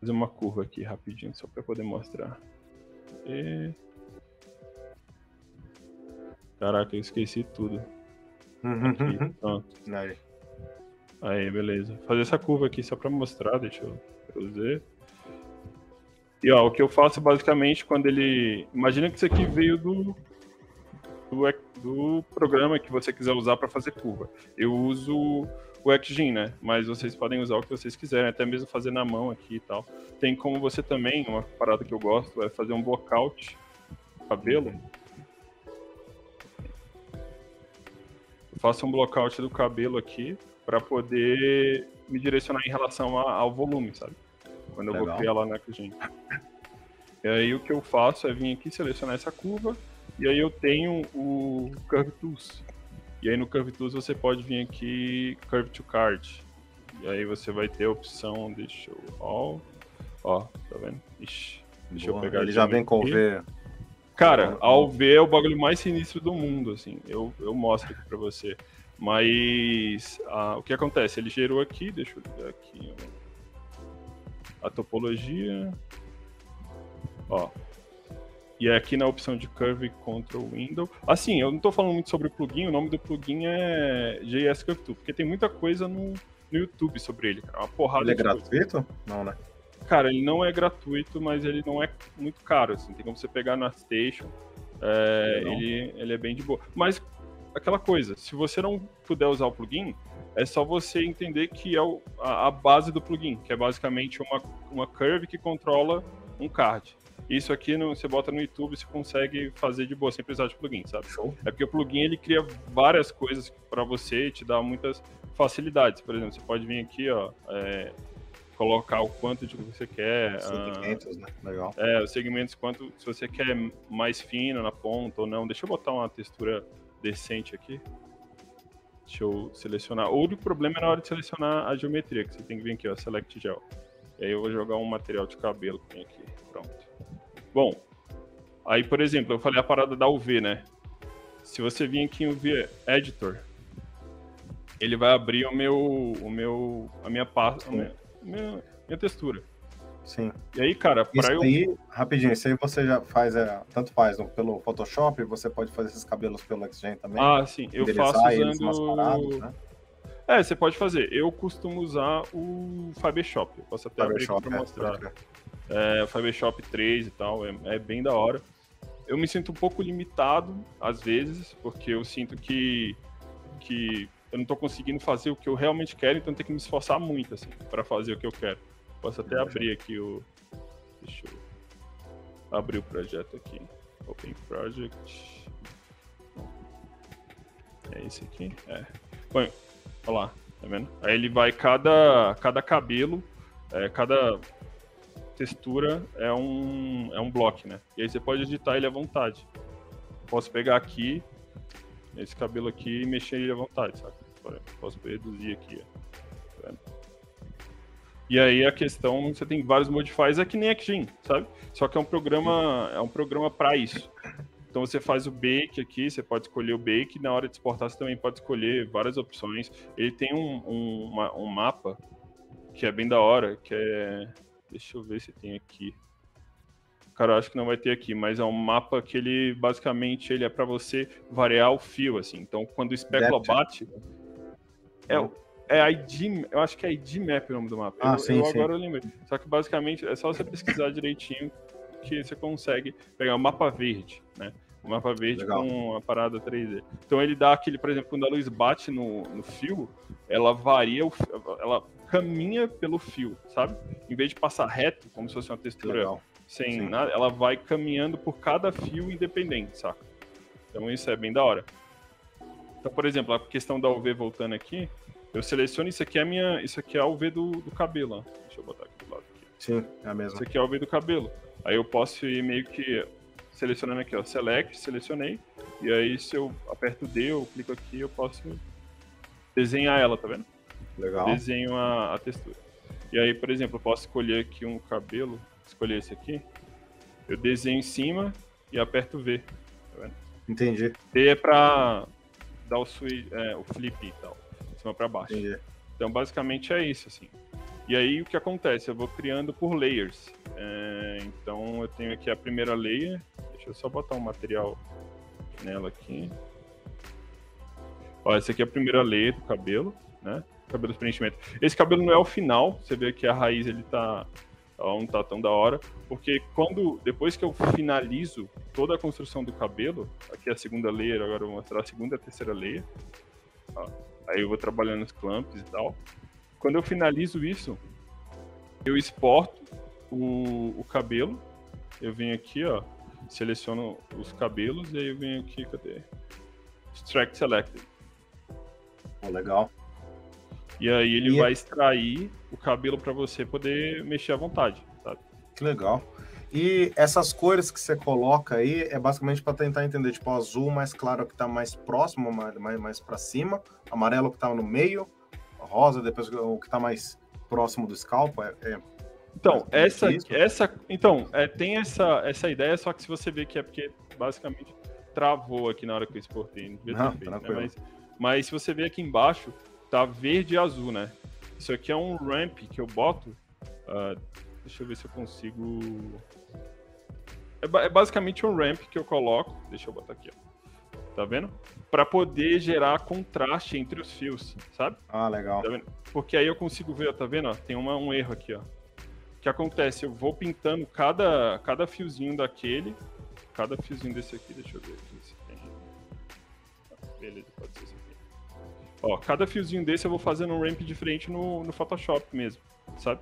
fazer uma curva aqui rapidinho só para poder mostrar. E... Caraca, eu esqueci tudo. Aqui, (laughs) pronto. Aí. Aí, beleza. Fazer essa curva aqui só para mostrar, deixa eu, ver. E ó, o que eu faço basicamente quando ele. Imagina que isso aqui veio do, do, do programa que você quiser usar para fazer curva. Eu uso o XGen, né? Mas vocês podem usar o que vocês quiserem, até mesmo fazer na mão aqui e tal. Tem como você também, uma parada que eu gosto é fazer um blockout cabelo. Eu faço um blockout do cabelo aqui para poder me direcionar em relação ao volume, sabe? Quando eu Legal. vou criar lá na XGen. E aí o que eu faço é vir aqui selecionar essa curva e aí eu tenho o Curve Tools. E aí no Curve Tools você pode vir aqui Curve to Card. E aí você vai ter a opção, deixa eu... Ó, ó tá vendo? Ixi, deixa Boa, eu pegar Ele já vem com aqui. V. Cara, ao ver é o bagulho mais sinistro do mundo, assim. Eu, eu mostro aqui pra você. Mas ah, o que acontece? Ele gerou aqui, deixa eu ver aqui a topologia. Ó. E é aqui na opção de Curve Control Window. Assim, eu não estou falando muito sobre o plugin, o nome do plugin é JS Curve Tool, porque tem muita coisa no, no YouTube sobre ele, cara. Uma porrada Ele é gratuito? Coisa. Não, né? Cara, ele não é gratuito, mas ele não é muito caro, assim. Tem como você pegar na Station. É, ele, ele é bem de boa. Mas aquela coisa, se você não puder usar o plugin, é só você entender que é o, a, a, base do plugin, que é basicamente uma, uma curve que controla um card. Isso aqui no, você bota no YouTube, você consegue fazer de boa, sem precisar de plugin, sabe? Show. É porque o plugin ele cria várias coisas para você e te dá muitas facilidades. Por exemplo, você pode vir aqui, ó, é, colocar o quanto de que você quer. Segmentos, ah, né? Legal. É, os segmentos, quanto, se você quer mais fino na ponta ou não. Deixa eu botar uma textura decente aqui. Deixa eu selecionar. O único problema é na hora de selecionar a geometria, que você tem que vir aqui, ó, Select Gel. E aí eu vou jogar um material de cabelo que tem aqui. Pronto. Bom, aí, por exemplo, eu falei a parada da UV, né? Se você vir aqui em UV Editor, ele vai abrir o meu, o meu, a minha pasta, a minha, minha, minha textura. Sim. E aí, cara, para eu aí, rapidinho, isso aí você já faz, é, tanto faz no- pelo Photoshop, você pode fazer esses cabelos pelo XGen também. Ah, sim, eu faço usando. né? É, você pode fazer. Eu costumo usar o Photoshop. Eu posso até abrir aqui pra é, mostrar. É, o Photoshop 3 e tal, é, é bem da hora. Eu me sinto um pouco limitado, às vezes, porque eu sinto que, que eu não tô conseguindo fazer o que eu realmente quero, então tenho que me esforçar muito, assim, para fazer o que eu quero. Posso até abrir aqui o... Deixa eu abrir o projeto aqui. Open Project. É esse aqui? É. Põe, olha lá, tá vendo? Aí ele vai, cada, cada cabelo, é, cada textura é um, é um bloco, né? E aí você pode editar ele à vontade. Posso pegar aqui, esse cabelo aqui e mexer ele à vontade, sabe? Posso reduzir aqui, ó. E aí a questão, você tem vários modifiers, é que nem XGen, sabe? Só que é um programa, é um programa para isso. Então você faz o bake aqui, você pode escolher o bake, na hora de exportar você também pode escolher várias opções. Ele tem um, um, uma- um mapa que é bem da hora, que é. Deixa eu ver se tem aqui. Cara, eu acho que não vai ter aqui, mas é um mapa que ele basicamente ele é para você variar o fio, assim. Então quando o espécula Depth. bate. É, o- é ID, eu acho que é ID Map o nome do mapa. Ah, eu, sim, eu sim. agora eu lembrei. Só que basicamente é só você pesquisar (laughs) direitinho que você consegue pegar o mapa verde, né? O mapa verde Legal. com a parada 3D. Então ele dá aquele, por exemplo, quando a luz bate no, no fio, ela varia, o, ela caminha pelo fio, sabe? Em vez de passar reto, como se fosse uma textura legal. sem Sim. nada, ela vai caminhando por cada fio independente, saca? Então isso é bem da hora. Então, por exemplo, a questão da UV voltando aqui, eu seleciono isso aqui é a minha, isso aqui é a UV do, do cabelo, ó. Deixa eu botar aqui do lado aqui. Sim, é a mesma. Isso aqui é a UV do cabelo. Aí eu posso ir meio que selecionando aqui, ó, select, selecionei, e aí se eu aperto D, eu clico aqui, eu posso desenhar ela, tá vendo? Legal. desenho a, a textura. E aí, por exemplo, eu posso escolher aqui um cabelo, escolher esse aqui, eu desenho em cima e aperto V. Entendi, D é pra dar o, swi- é, o flip e tal, cima pra baixo. entendi. Então, basicamente é isso, assim. E aí, o que acontece? Eu vou criando por layers. É, então, eu tenho aqui a primeira layer. Deixa eu só botar um material nela aqui. Ó, essa aqui é a primeira layer do cabelo, né? Cabelo de preenchimento. Esse cabelo não é o final. Você vê que a raiz, ele tá... ó, não tá tão da hora. Porque quando... Depois que eu finalizo toda a construção do cabelo... Aqui é a segunda layer, agora eu vou mostrar a segunda e a terceira layer. Ó, Aí eu vou trabalhando os clamps e tal. Quando eu finalizo isso, eu exporto o, o cabelo. Eu venho aqui, ó, seleciono os cabelos e aí eu venho aqui, cadê? Extract Selected. Pô, legal. E aí ele E- vai extrair o cabelo para você poder mexer à vontade, sabe? Que legal. E essas cores que você coloca aí é basicamente para tentar entender, tipo, o azul mais claro que tá mais próximo, mais, mais, para cima, amarelo que tá no meio, rosa depois o que tá mais próximo do scalp. É, é- Então, É essa, essa, então, é, tem essa, essa ideia, só que se você vê que é porque basicamente travou aqui na hora que eu exportei, não devia Não, feito, né? mas, mas se você ver aqui embaixo, tá verde e azul, né? Isso aqui é um ramp que eu boto, ah, deixa eu ver se eu consigo... É, é basicamente um ramp que eu coloco, deixa eu botar aqui, ó. Tá vendo? Para poder gerar contraste entre os fios, sabe? Ah, legal. Tá? Porque aí eu consigo ver, ó, tá vendo? ó? Tem uma- um erro aqui, ó. O que acontece? Eu vou pintando cada, cada fiozinho daquele. Cada fiozinho desse aqui, deixa eu ver aqui se tem. Beleza, pode ser esse aqui. Ó, cada fiozinho desse eu vou fazendo um ramp diferente no, no Photoshop mesmo, sabe?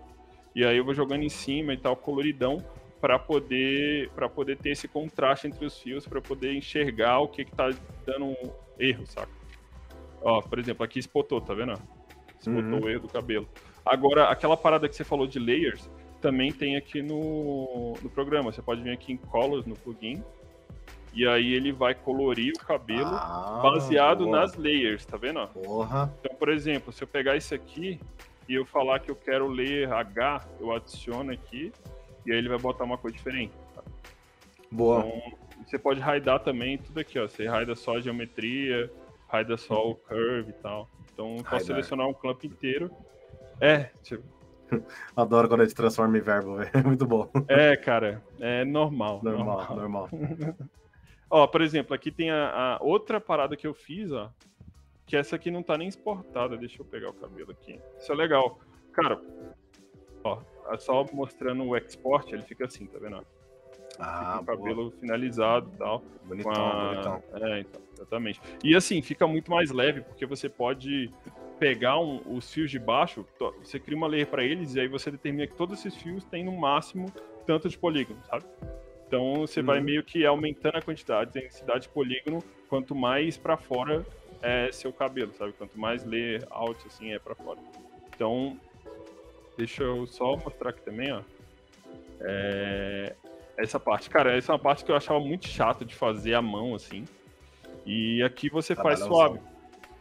E aí eu vou jogando em cima e tal, coloridão, para poder para poder ter esse contraste entre os fios, para poder enxergar o que que tá dando um erro, saca? Ó, por exemplo, aqui espotou, tá vendo? Espotou Uhum. o erro do cabelo. Agora, aquela parada que você falou de layers, também tem aqui no, no programa. Você pode vir aqui em Colors, no plugin, e aí ele vai colorir o cabelo Ah, baseado boa. nas layers, tá vendo? Porra. Então, por exemplo, se eu pegar isso aqui e eu falar que eu quero layer H, eu adiciono aqui, e aí ele vai botar uma cor diferente. tá? Boa. Então, você pode raidar também tudo aqui, ó. Você raida só a geometria, raida só o curve e tal. Então, posso Raidar. selecionar um clamp inteiro. É, tipo, (laughs) Adoro quando a gente transforma em verbo, velho. É muito bom. é, cara, é normal. Normal, normal. (laughs) Ó, por exemplo, aqui tem a, a outra parada que eu fiz, ó. Que essa aqui não tá nem exportada. Deixa eu pegar o cabelo aqui. Isso é legal. Cara, ó, só mostrando o export, ele fica assim, tá vendo? Ah, Fica o cabelo finalizado e tal. bonitão, a- bonitão. É, então, exatamente. E assim, fica muito mais leve, porque você pode pegar um- os fios de baixo, você cria uma layer para eles, e aí você determina que todos esses fios têm no máximo tanto de polígono, sabe? Então você vai Uhum. meio que aumentando a quantidade, a densidade de polígono, quanto mais para fora é seu cabelo, sabe? Quanto mais layer out assim é para fora. Então, deixa eu só mostrar aqui também, ó. É, essa parte, cara, essa é uma parte que eu achava muito chato de fazer à mão, assim. E aqui você faz suave.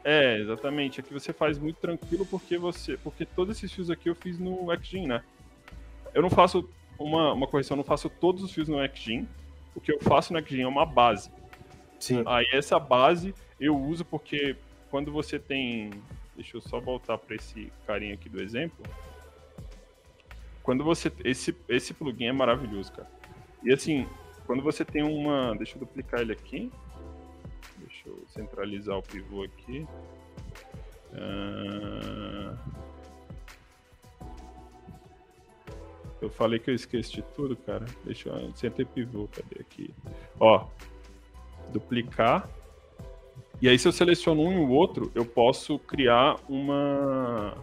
É, exatamente. Aqui você faz muito tranquilo porque você. Porque todos esses fios aqui eu fiz no XGen, né? Eu não faço uma, uma correção, eu não faço todos os fios no XGen. O que eu faço no XGen é uma base. Sim. Aí essa base eu uso porque quando você tem. Deixa eu só voltar para esse carinha aqui do exemplo. Quando você. Esse, esse plugin é maravilhoso, cara. E assim, quando você tem uma. Deixa eu duplicar ele aqui. Deixa eu centralizar o pivô aqui. Ah, Eu falei que eu esqueci de tudo, cara. Deixa eu. Sem ter pivô, cadê aqui? Ó, duplicar. E aí, se eu seleciono um e o outro, eu posso criar uma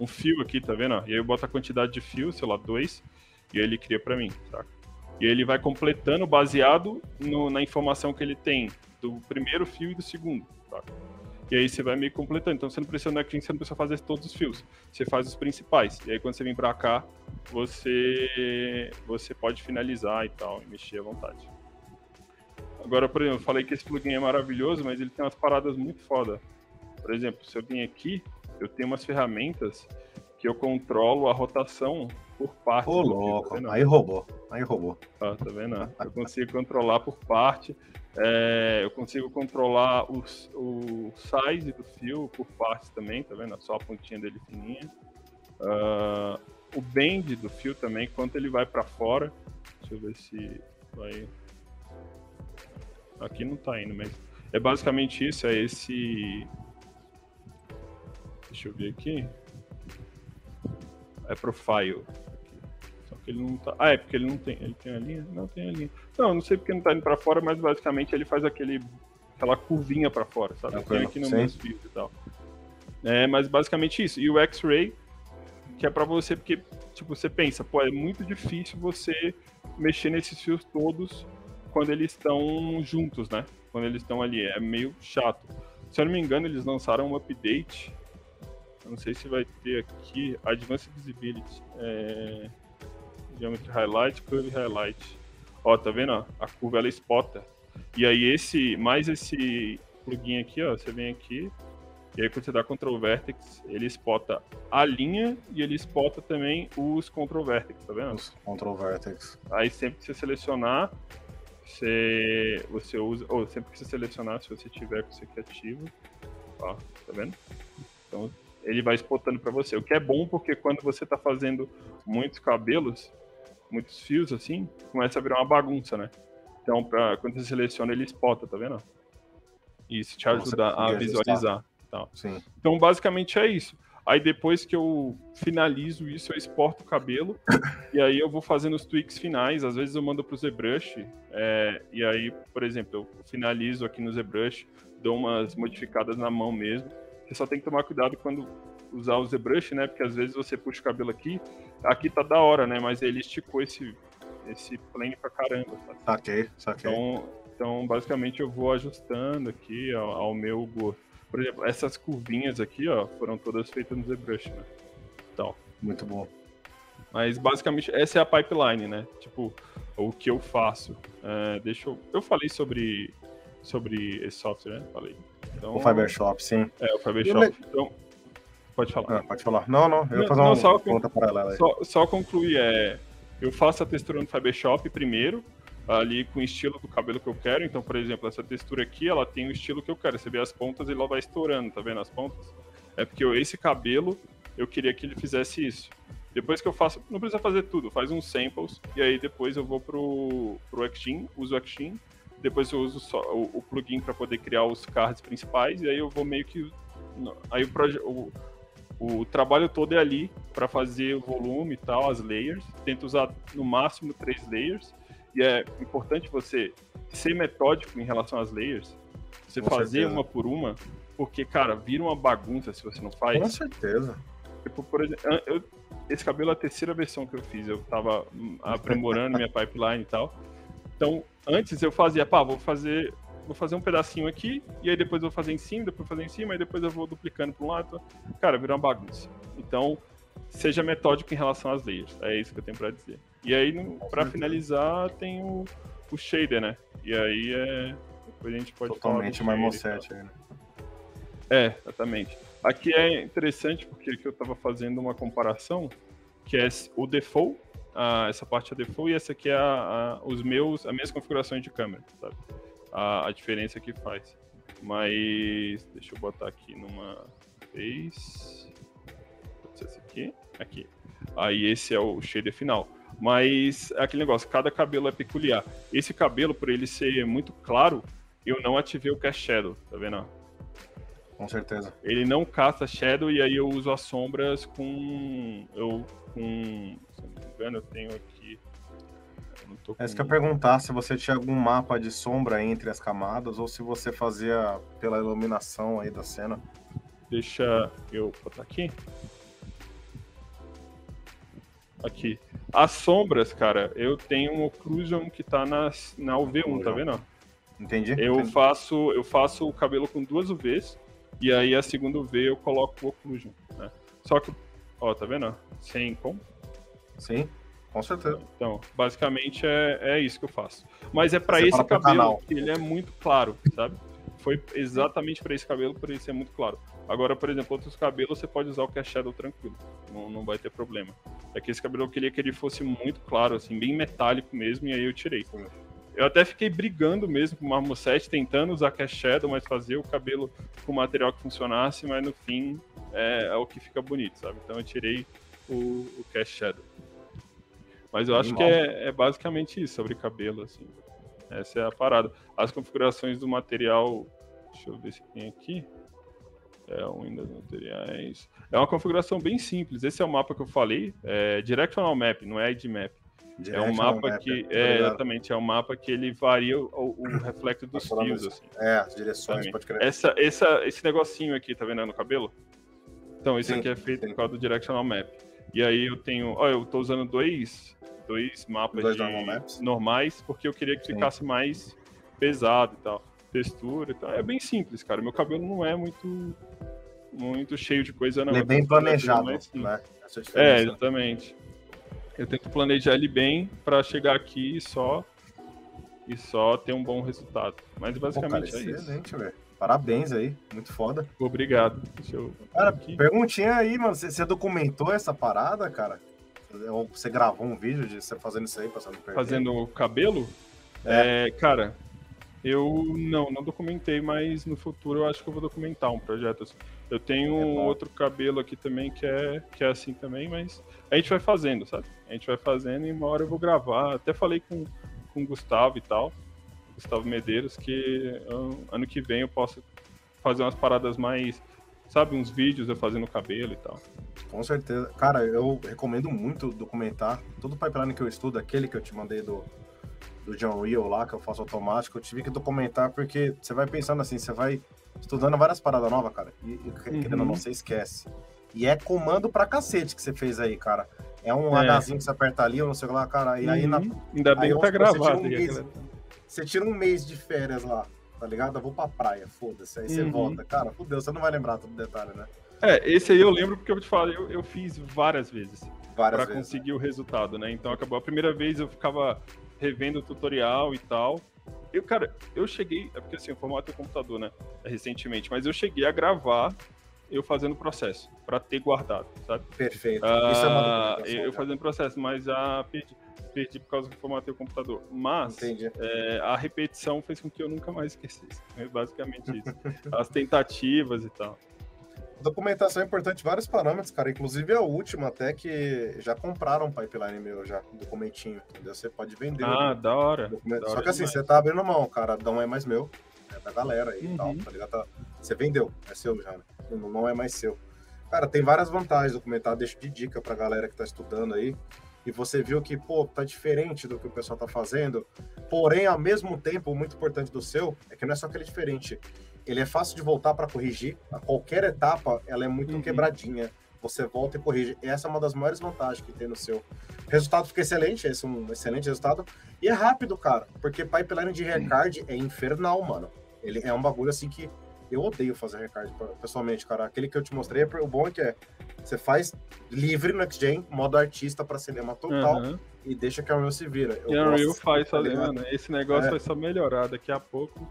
um fio aqui, tá vendo? E aí eu boto a quantidade de fio, sei lá, dois, e aí ele cria pra mim, saca? E aí ele vai completando baseado no- na informação que ele tem do primeiro fio e do segundo, saca? E aí você vai meio completando. Então você não precisa no Actin, você não precisa fazer todos os fios. Você faz os principais. E aí quando você vem pra cá, você você pode finalizar e tal, e mexer à vontade. Agora, por exemplo, eu falei que esse plugin é maravilhoso, mas ele tem umas paradas muito foda. Por exemplo, se eu vim aqui, eu tenho umas ferramentas que eu controlo a rotação por parte. Ô, louco. tá? Aí roubou. Aí roubou. Tá, tá vendo? Eu consigo controlar por parte. é, eu consigo controlar os- o size do fio por partes também, tá vendo? Só a pontinha dele fininha. Ah, o bend do fio também, quanto ele vai pra fora. Deixa eu ver se vai. Aqui não tá indo, mas é basicamente isso. É esse. Deixa eu ver aqui. É profile. Só que ele não tá. Ah, é porque ele não tem. Ele tem a linha? Não tem a linha. Não, não sei porque não tá indo pra fora, mas basicamente ele faz aquele. aquela curvinha pra fora, sabe? Tem Tranquilo, aqui no meus fios e tal. É, mas basicamente isso. E o X-Ray, que é pra você, porque, tipo, você pensa, pô, é muito difícil você mexer nesses fios todos quando eles estão juntos, né? Quando eles estão ali. É meio chato. Se eu não me engano, eles lançaram um update. Eu não sei se vai ter aqui. Advanced Visibility. É... Geometry Highlight, Curve Highlight. Ó, tá vendo? ó? A curva ela espota. E aí esse, mais esse plugin aqui, ó, você vem aqui, e aí quando você dá Ctrl Vertex, ele espota a linha e ele espota também os Ctrl Vertex, tá vendo? Os Control Vertex. Aí sempre que você selecionar, você, você usa, ou sempre que você selecionar, se você tiver com isso aqui ativo, ó, tá vendo? Então ele vai espotando para você, o que é bom porque quando você tá fazendo muitos cabelos, muitos fios assim, começa a virar uma bagunça, né? Então pra, quando você seleciona ele espota, tá vendo? Isso te ajuda a visualizar. Sim. Então, basicamente é isso. Aí depois que eu finalizo isso, eu exporto o cabelo (coughs) e aí eu vou fazendo os tweaks finais. Às vezes eu mando pro ZBrush é, e aí, por exemplo, eu finalizo aqui no ZBrush, dou umas modificadas na mão mesmo. Você só tem que tomar cuidado quando usar o ZBrush, né? Porque às vezes você puxa o cabelo aqui, aqui tá da hora, né? Mas ele esticou esse esse plane pra caramba, sabe? Saquei, saquei. Então, então, basicamente, eu vou ajustando aqui ao, ao meu gosto. Por exemplo, essas curvinhas aqui, ó, foram todas feitas no ZBrush, né? Então, Muito bom. mas basicamente essa é a pipeline, né? Tipo, o que eu faço. É, deixa eu. Eu falei sobre, sobre esse software, né? Falei. Então, O Fiber Shop, sim. É, o Fiber Shop. le- Então, pode falar. Ah, pode falar. Não, não. Eu vou fazer não, uma só pergunta paralela aí. Só, só concluir, é, eu faço a textura no Photoshop primeiro, ali com o estilo do cabelo que eu quero. Então, por exemplo, essa textura aqui, ela tem o estilo que eu quero. Você vê as pontas e ela vai estourando, tá vendo as pontas? É porque eu, esse cabelo, eu queria que ele fizesse isso. Depois que eu faço, não precisa fazer tudo, faz uns samples, e aí depois eu vou pro, pro Actin, uso o Actin, depois eu uso só o, o plugin para poder criar os cards principais, e aí eu vou meio que. Aí o, o, o trabalho todo é ali para fazer o volume e tal, as layers. Tento usar no máximo três layers, e é importante você ser metódico em relação às layers, você Com fazer certeza. uma por uma, porque, cara, vira uma bagunça se você não faz. Com certeza. Tipo, por exemplo, eu, esse cabelo é a terceira versão que eu fiz. Eu tava aprimorando minha pipeline e tal. Então, antes eu fazia, pá, vou fazer, vou fazer um pedacinho aqui, e aí depois eu vou fazer em cima, depois fazer em cima, e depois eu vou duplicando para um lado. Cara, vira uma bagunça. Então, seja metódico em relação às layers. É isso que eu tenho para dizer. E aí, para finalizar, tem o, o shader, né? E aí é. Depois a gente pode Totalmente marmosete aí, né? É, exatamente. Aqui é interessante porque aqui eu estava fazendo uma comparação, que é o default, essa parte é default, e essa aqui é a, a, os meus, as minhas configurações de câmera, sabe? A, a diferença que faz. Mas deixa eu botar aqui numa vez. Esse aqui, aqui. Aí esse é o shader final. Mas é aquele negócio, cada cabelo é peculiar. Esse cabelo, por ele ser muito claro, eu não ativei o Cast Shadow, tá vendo? Com certeza. Ele não caça Shadow e aí eu uso as sombras com. Eu com. Se não me engano, eu tenho aqui. Eu com... É isso que eu ia perguntar se você tinha algum mapa de sombra entre as camadas ou se você fazia pela iluminação aí da cena. Deixa eu botar aqui. Aqui. As sombras, cara, eu tenho um occlusion que tá na, na UV1, tá vendo? Entendi. Eu entendi. faço eu faço o cabelo com duas UVs e aí a segunda V eu coloco o occlusion, né? Só que, ó, tá vendo? Sem com? Sim, com certeza. Então, basicamente é, é isso que eu faço. Mas é para esse cabelo que ele é muito claro, sabe? Foi exatamente para esse cabelo, por isso é muito claro. Agora, por exemplo, outros cabelos você pode usar o Cast Shadow tranquilo, não, não vai ter problema. É que esse cabelo eu queria que ele fosse muito claro, assim, bem metálico mesmo, e aí eu tirei. Sim. Eu até fiquei brigando mesmo com o Marmoset, tentando usar Cash Shadow, mas fazer o cabelo com material que funcionasse, mas no fim é, é o que fica bonito, sabe? Então eu tirei o, o Cash Shadow. Mas eu acho que é, é, basicamente isso sobre cabelo, assim. Essa é a parada. As configurações do material. Deixa eu ver se tem aqui. É um Windows Materiais. É uma configuração bem simples. Esse é o mapa que eu falei. É Directional Map, não é ID Map é um mapa que é, exatamente é um mapa que ele varia o, o reflexo dos fios assim. É, as direções, também. pode crer. Essa, essa, esse negocinho aqui, tá vendo no cabelo? Então sim, aqui é feito sim. por causa do directional map. E aí eu tenho, ó, eu tô usando dois, dois mapas dois de, normais porque eu queria que sim. ficasse mais pesado e tal, textura e tal. É bem simples, cara. Meu cabelo não é muito muito cheio de coisa não. Ele é bem planejado, né? É, exatamente. Eu tento planejar ele bem para chegar aqui e só e só ter um bom resultado. Mas basicamente Pô, cara, é excelente, velho. Parabéns aí, muito foda. Obrigado. Deixa eu... Cara, perguntinha aí, mano. Você, documentou essa parada, cara? Ou você gravou um vídeo de você fazendo isso aí, passando perto? Fazendo cabelo? É. é. cara, eu não, não documentei, mas no futuro eu acho que eu vou documentar um projeto assim. Eu tenho é outro cabelo aqui também que é, que é assim também, mas a gente vai fazendo, sabe? A gente vai fazendo e uma hora eu vou gravar. Até falei com, com o Gustavo e tal, Gustavo Medeiros, que ano que vem eu posso fazer umas paradas mais, sabe, uns vídeos eu fazendo cabelo e tal. Com certeza. Cara, eu recomendo muito documentar todo o pipeline que eu estudo, aquele que eu te mandei do, do John Rio lá, que eu faço automático, eu tive que documentar porque você vai pensando assim, você vai estudando várias paradas novas, cara, e, e uhum. querendo ou não, você esquece. E é comando pra cacete que você fez aí, cara. É um é. Hzinho que você aperta ali, ou não sei lá, cara. E uhum. aí na, Ainda bem que tá gravado. Você tira, um mês, você tira um mês de férias lá, tá ligado? Eu vou pra praia, foda-se. Aí uhum. você volta. Cara, fudeu, você não vai lembrar todo detalhe, né? É, esse aí eu lembro porque eu te falar, eu, eu fiz várias vezes. Várias pra vezes, conseguir né? o resultado, né? Então acabou. A primeira vez eu ficava revendo o tutorial e tal. Eu, cara, eu cheguei. É porque assim, o formato é computador, né? Recentemente, mas eu cheguei a gravar eu fazendo processo, para ter guardado, sabe? Perfeito. Ah, Isso é uma eu fazendo processo, mas a perdi por causa que formatei o computador. Mas é, a repetição fez com que eu nunca mais esquecesse. É basicamente isso. As tentativas e tal. Documentação é importante, vários parâmetros, cara. Inclusive a última, até que já compraram um pipeline meu já, um documentinho. Entendeu? Você pode vender. Ah, da hora. Da Só que assim, demais. você tá abrindo mão, cara. Não é mais meu. É da galera aí e tal, uhum. tá ligado? Você vendeu, é seu já, né? Não, é mais seu. Cara, tem várias vantagens documentar, deixo de dica pra galera que tá estudando aí. E você viu que, pô, tá diferente do que o pessoal tá fazendo. Porém, ao mesmo tempo, o muito importante do seu é que não é só que ele é diferente. Ele é fácil de voltar para corrigir. A qualquer etapa, ela é muito uhum. quebradinha. Você volta e corrige. Essa é uma das maiores vantagens que tem no seu. O resultado fica excelente, esse é um excelente resultado. E é rápido, cara. Porque pipeline de recard é infernal, mano. Ele é um bagulho assim que eu odeio fazer recard, pessoalmente, cara. Aquele que eu te mostrei, o bom é que é, você faz livre no XGen, modo artista para cinema total, uhum. e deixa que a Unreal se vira. Eu e a Unreal faz, tá mano, esse negócio é. vai só melhorar daqui a pouco.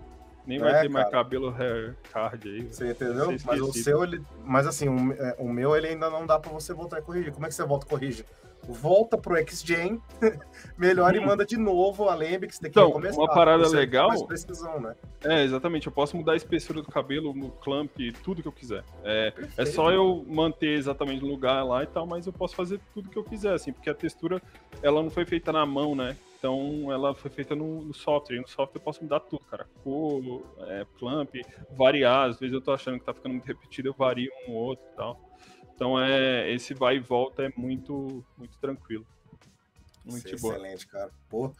Nem vai é, ter mais cabelo hair card aí. Você entendeu? Mas o seu, ele. Mas assim, o, é, o meu ele ainda não dá para você voltar a corrigir. Como é que você volta a corrigir? volta pro XGen, (laughs) melhora hum. e manda de novo a tem que então, começar. Uma parada legal. Mais precisão, né? É, exatamente. Eu posso mudar a espessura do cabelo, no clamp, tudo que eu quiser. É, é só eu manter exatamente o lugar lá e tal, mas eu posso fazer tudo que eu quiser, assim, porque a textura ela não foi feita na mão, né? Então ela foi feita no, no software. E no software eu posso mudar tudo, cara. Cor, é, clamp, variar. Às vezes eu tô achando que tá ficando muito (laughs) repetido, eu vario um ou outro e tal. Então é esse vai e volta é muito muito tranquilo. Muito Isso é Excelente, cara. Pô,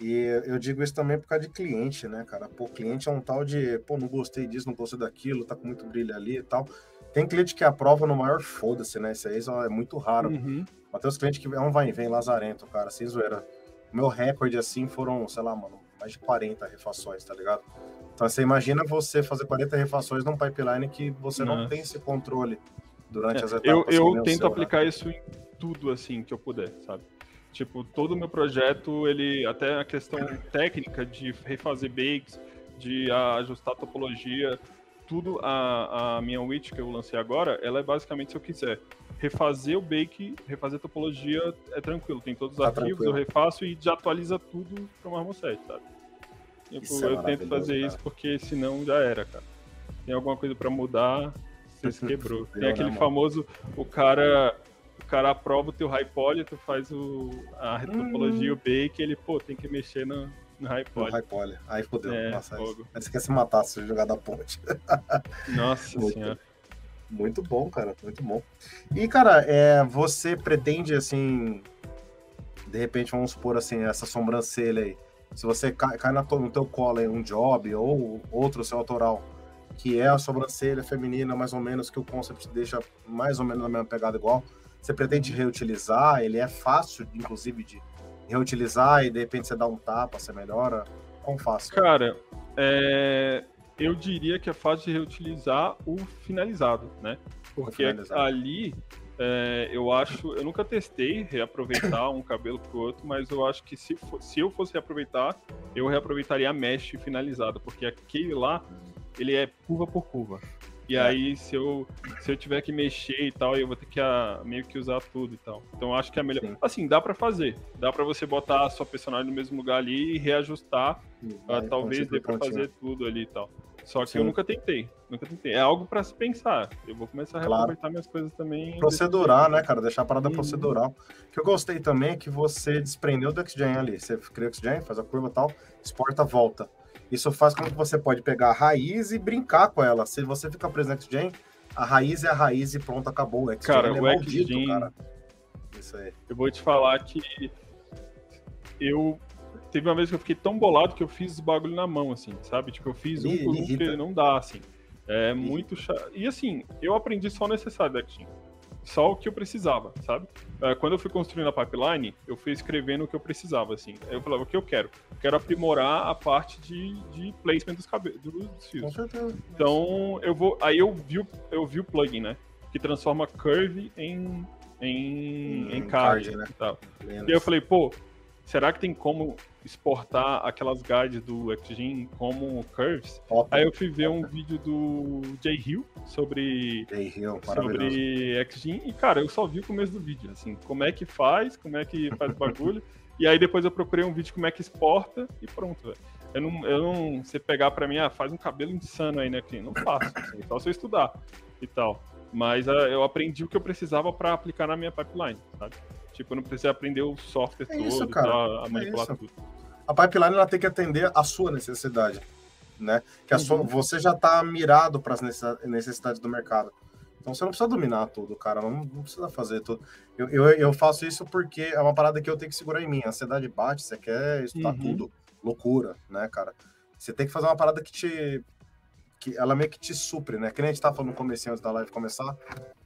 e eu digo isso também por causa de cliente, né, cara? Pô, cliente é um tal de, pô, não gostei disso, não gostei daquilo, tá com muito brilho ali e tal. Tem cliente que aprova no maior foda-se, né? Isso aí é muito raro. Uhum. Mas tem os clientes que é um vai e vem lazarento, cara, sem zoeira. Meu recorde, assim, foram, sei lá, mano, mais de 40 refações, tá ligado? Então você imagina você fazer 40 refações num pipeline que você Nossa. não tem esse controle durante é, as etapas. Eu, eu tento seu, né? aplicar né? isso em tudo assim que eu puder, sabe? Tipo, todo o meu projeto, ele até a questão técnica de refazer bakes, de ajustar a topologia, tudo a, a minha witch que eu lancei agora, ela é basicamente se eu quiser refazer o bake, refazer a topologia é tranquilo, tem todos os tá arquivos, tranquilo. eu refaço e já atualiza tudo para o Marmoset, sabe? Tipo, eu, é tento fazer cara. isso porque senão já era, cara. Tem alguma coisa para mudar, você se (laughs) quebrou. Tem aquele famoso, o cara, o cara aprova o teu high poly, tu faz o, a topologia, hum. o bake, ele, pô, tem que mexer no, no high poly. No. Aí fodeu. É, Nossa, fogo. aí você quer se matar se jogar da ponte. (laughs) Nossa muito, senhora. Muito bom, cara, muito bom. E, cara, é, você pretende, assim, de repente, vamos supor, assim, essa sobrancelha aí, se você cai, cai no teu colo aí um job ou outro seu autoral, que é a sobrancelha feminina, mais ou menos, que o concept deixa mais ou menos na mesma pegada igual. Você pretende reutilizar, ele é fácil, inclusive, de reutilizar e de repente você dá um tapa, você melhora. Como fácil? Cara, é... eu diria que é fácil de reutilizar o finalizado, né? Porque ali é, eu acho, eu nunca testei reaproveitar um cabelo pro outro, mas eu acho que se, for, se eu fosse reaproveitar, eu reaproveitaria a mesh finalizada, porque aquele lá ele é curva por curva. E é. aí, se eu, se eu tiver que mexer e tal, eu vou ter que a, ah, meio que usar tudo e tal. Então, acho que é melhor. Sim. Assim, dá para fazer. Dá para você botar a sua personagem no mesmo lugar ali e reajustar. uh, talvez dê pra fazer tudo ali e tal. Só que Sim. eu nunca tentei. Nunca tentei. É algo para se pensar. Eu vou começar a claro. reaproveitar minhas coisas também. Procedural, né, cara? Deixar a parada hum. procedural. O que eu gostei também é que você desprendeu do XGen ali. Você cria o XGen, faz a curva e tal, exporta, volta. Isso faz com que você pode pegar a raiz e brincar com ela. Se você fica preso no XGen, a raiz é a raiz e pronto, acabou. O XGen cara, é o maldito, XGen... cara. Isso aí. Eu vou te falar que eu teve uma vez que eu fiquei tão bolado que eu fiz o bagulho na mão, assim, sabe? Tipo, eu fiz um por um que não dá, assim. É muito chato. E assim, eu aprendi só o necessário da XGen só o que eu precisava, sabe? Uh, quando eu fui construindo a pipeline, eu fui escrevendo o que eu precisava, assim. Aí eu falava, o que eu quero? quero aprimorar a parte de, de placement dos, cabelos, dos fios. Então, eu vou... Aí eu vi, eu vi o plugin, né? Que transforma curve em, em, hum, em card, card né? e. E aí eu falei, pô, será que tem como exportar aquelas guides do XGen como curves? Aí eu fui ver um vídeo do Jay Hill sobre Jay Hill, sobre XGen e cara, eu só vi o começo do vídeo, assim, como é que faz, como é que faz o bagulho. (laughs) E aí depois eu procurei um vídeo como é que exporta e pronto, velho. Eu não, eu não. Você pegar pra mim, ah, faz um cabelo insano aí, né, Clean? Não faço, assim, só se eu estudar e tal. Mas uh, eu aprendi o que eu precisava para aplicar na minha pipeline, sabe? Tipo, eu não precisei aprender o software é todo, isso, cara. a é manipular é tudo. A pipeline ela tem que atender a sua necessidade, né? Que a uhum. sua, você já está mirado para as necessidades do mercado. Então você não precisa dominar tudo, cara. Não, não precisa fazer tudo. Eu, eu, eu, faço isso porque é uma parada que eu tenho que segurar em mim. A ansiedade bate, você quer estudar uhum. tudo. Loucura, né, cara? Você tem que fazer uma parada que te. que ela meio que te supre, né? Que nem a gente tava falando no começo antes da live começar.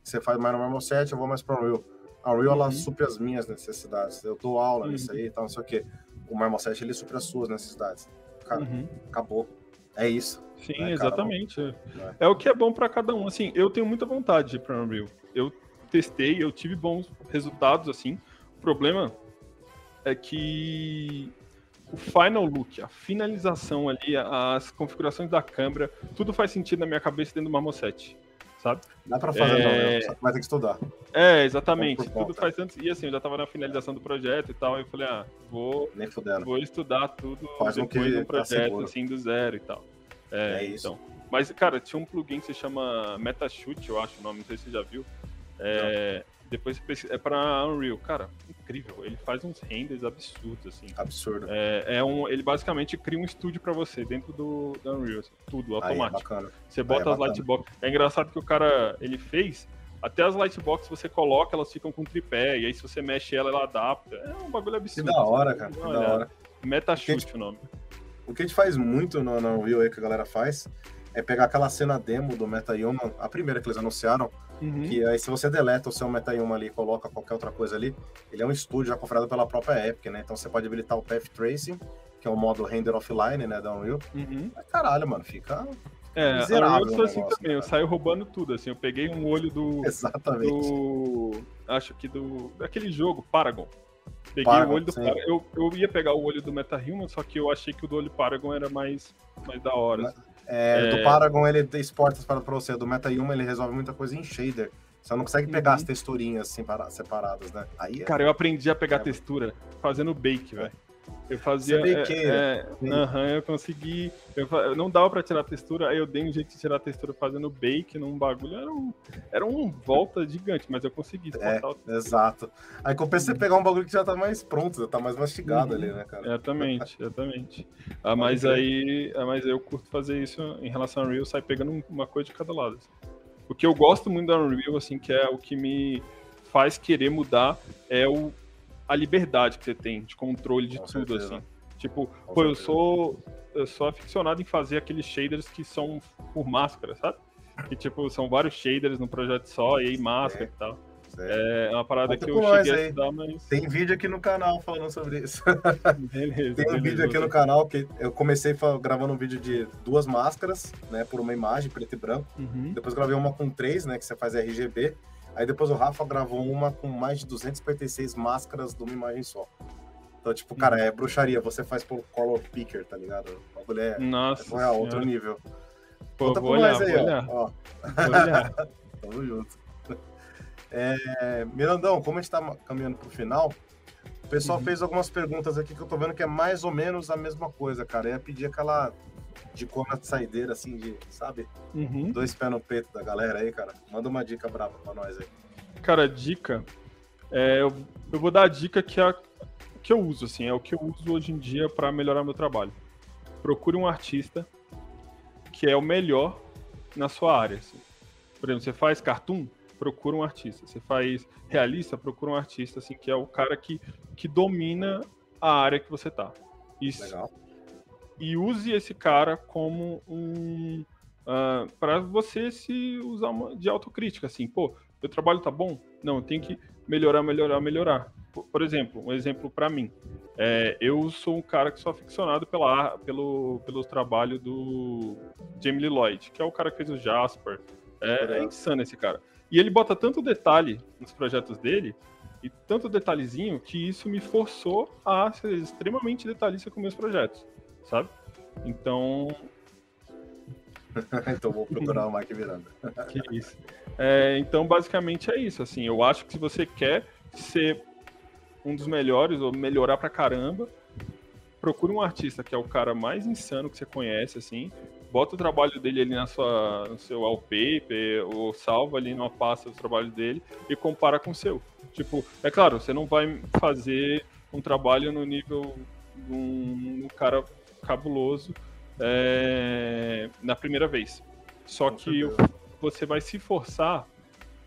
Você faz mais no Normal 7, eu vou mais pro Unreal. A Unreal, uhum. ela supre as minhas necessidades. Eu dou aula uhum. nisso aí e tal, não sei o quê. O 7, ele supre as suas necessidades. Cara, uhum. acabou. É isso. Sim, né, exatamente. É. é o que é bom para cada um. Assim, eu tenho muita vontade de ir para Unreal. Eu testei, eu tive bons resultados, assim. O problema é que o final look, a finalização ali, as configurações da câmera, tudo faz sentido na minha cabeça dentro do Marmo 7 sabe? Dá pra fazer, é... não, vai ter que estudar. É, exatamente. Tudo faz antes. E assim, eu já tava na finalização do projeto e tal, eu falei, ah, vou, vou estudar tudo faz depois um do tá projeto, tá assim, do zero e tal. É, é isso. Então. Mas, cara, tinha um plugin que se chama Metashoot, eu acho o nome, não sei se você já viu. É, depois você pesquisa, é para Unreal, cara, incrível. Ele faz uns renders absurdos, assim. Absurdo. É, é um, ele basicamente cria um estúdio para você dentro do, do Unreal, assim, tudo automático. Aí você bota é as lightbox. É engraçado que o cara ele fez. Até as lightbox você coloca, elas ficam com tripé, e aí se você mexe ela, ela adapta. É um bagulho absurdo. Que da hora, assim, cara. Que da hora. Metashoot o nome. O que a gente faz muito no, no Unreal aí que a galera faz é pegar aquela cena demo do Meta Human, a primeira que eles anunciaram, uhum. que aí se você deleta o seu Meta Human ali e coloca qualquer outra coisa ali, ele é um estúdio já configurado pela própria Epic, né? Então você pode habilitar o Path Tracing, que é o modo render offline, né, da Unreal. Uhum. Mas caralho, mano, fica é, miserável. Eu sou assim negócio, também, cara. eu saio roubando tudo, assim, eu peguei um olho do... (laughs) Exatamente. Do, acho que do... daquele jogo, Paragon. Peguei Paragon, o olho do Paragon. Eu, eu ia pegar o olho do Meta Human, só que eu achei que o do olho Paragon era mais, mais da hora. Assim. É, é... Do Paragon ele exporta pra você, do Meta Yuma ele resolve muita coisa em shader. Você não consegue pegar uhum. as texturinhas assim, separadas, né? Aí é... Cara, eu aprendi a pegar é. textura fazendo bake, velho. Eu fazia. É, é, uhum, eu consegui. Eu, não dava pra tirar a textura, aí eu dei um jeito de tirar a textura fazendo bake num bagulho. Era um, era um volta gigante, mas eu consegui. É, exato. Aí compensa você pegar um bagulho que já tá mais pronto, já tá mais mastigado uhum, ali, né, cara? Exatamente, (laughs) exatamente. ah, mas aí. Ah, mas eu curto fazer isso em relação ao Unreal, sai pegando uma coisa de cada lado. Assim. O que eu gosto muito da Unreal, assim, que é o que me faz querer mudar, é o a liberdade que você tem de controle de Com tudo, certeza. assim. Tipo, Com pô, eu sou, eu sou aficionado em fazer aqueles shaders que são por máscara, sabe? Que, tipo, são vários shaders no projeto só, e aí máscara é. e tal. É uma parada Conta que eu cheguei a estudar, mas... Tem vídeo aqui no canal falando sobre isso. (laughs) Beleza, Tem um beleza, vídeo aqui no canal que eu comecei gravando um vídeo de duas máscaras, né, por uma imagem, preto e branco. Uhum. Depois gravei uma com três, né, que você faz RGB. Aí depois o Rafa gravou uma com mais de 256 máscaras de uma imagem só. Então, tipo, cara, é bruxaria. Você faz por color picker, tá ligado? O bagulho é, Nossa é outro nível. Pô, Conta vou olhar, aí, vou olhar. ó. Vou olhar. (laughs) Tamo junto. É, Mirandão, como a gente tá caminhando pro final, o pessoal uhum. fez algumas perguntas aqui que eu tô vendo que é mais ou menos a mesma coisa, cara. Eu ia pedir aquela de cona de saideira, assim, de, sabe? Uhum. Dois pés no peito da galera aí, cara. Manda uma dica brava pra nós aí. Cara, dica. É, eu, eu, vou dar a dica que, é a, que eu uso, assim, é o que eu uso hoje em dia para melhorar meu trabalho. Procure um artista que é o melhor na sua área. Assim. Por exemplo, você faz cartoon, procura um artista. Você faz realista, procura um artista, assim, que é o cara que, que domina a área que você tá. Isso, Legal e use esse cara como um. Uh, ah, para você se usar uma, de autocrítica, assim, pô, meu trabalho tá bom? Não, eu tenho que melhorar, melhorar, melhorar. Por, por exemplo, um exemplo para mim. É, eu sou um cara que sou aficionado pela, pelo, pelo trabalho do Jamie Lee Lloyd, que é o cara que fez o Jasper. É, é insano esse cara. E ele bota tanto detalhe nos projetos dele, e tanto detalhezinho, que isso me forçou a ser extremamente detalhista com meus projetos sabe? Então. (laughs) então vou procurar o Mike Miranda. (laughs) que isso. É, então, basicamente é isso. Assim, eu acho que se você quer ser um dos melhores, ou melhorar pra caramba, procure um artista que é o cara mais insano que você conhece, assim, bota o trabalho dele ali na sua, no seu wallpaper, ou salva ali numa pasta o trabalho dele e compara com o seu. Tipo, é claro, você não vai fazer um trabalho no nível de um, um cara cabuloso é, na primeira vez. Só com que certeza. você vai se forçar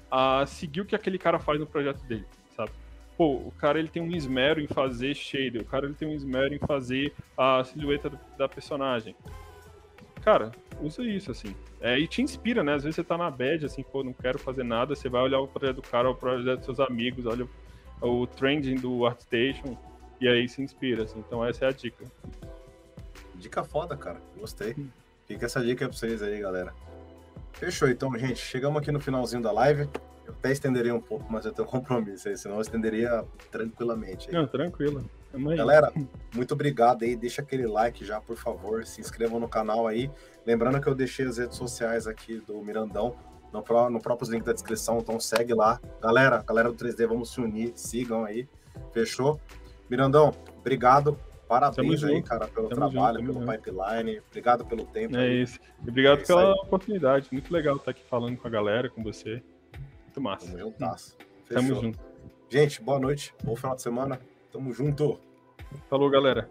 a seguir o que aquele cara faz no projeto dele, sabe? Pô, o cara ele tem um esmero em fazer shader, o cara ele tem um esmero em fazer a silhueta da personagem cara, usa isso, assim. É, e te inspira, né? Às vezes você tá na bad, assim, pô, não quero fazer nada, você vai olhar o projeto do cara, o projeto dos seus amigos, olha o, trending do ArtStation, e aí se inspira, assim. Então essa é a dica. Dica foda, cara. Gostei. Fica essa dica pra vocês aí, galera. Fechou, então, gente. Chegamos aqui no finalzinho da live. Eu até estenderia um pouco, mas eu tenho compromisso aí, senão eu estenderia tranquilamente. Aí. Não, tranquilo. Galera, muito obrigado aí. Deixa aquele like já, por favor. Se inscrevam no canal aí. Lembrando que eu deixei as redes sociais aqui do Mirandão no, no próprio link da descrição, então segue lá. Galera, galera do 3D, vamos se unir, sigam aí. Fechou? Mirandão, obrigado. Parabéns aí, cara, pelo tamo trabalho, junto, pelo junto. pipeline. Obrigado pelo tempo. É isso. E obrigado é pela aí. oportunidade. Muito legal estar aqui falando com a galera, com você. Muito massa. Tamo juntasso. Tamo junto. Gente, boa noite. Bom final de semana. Tamo junto. Falou, galera.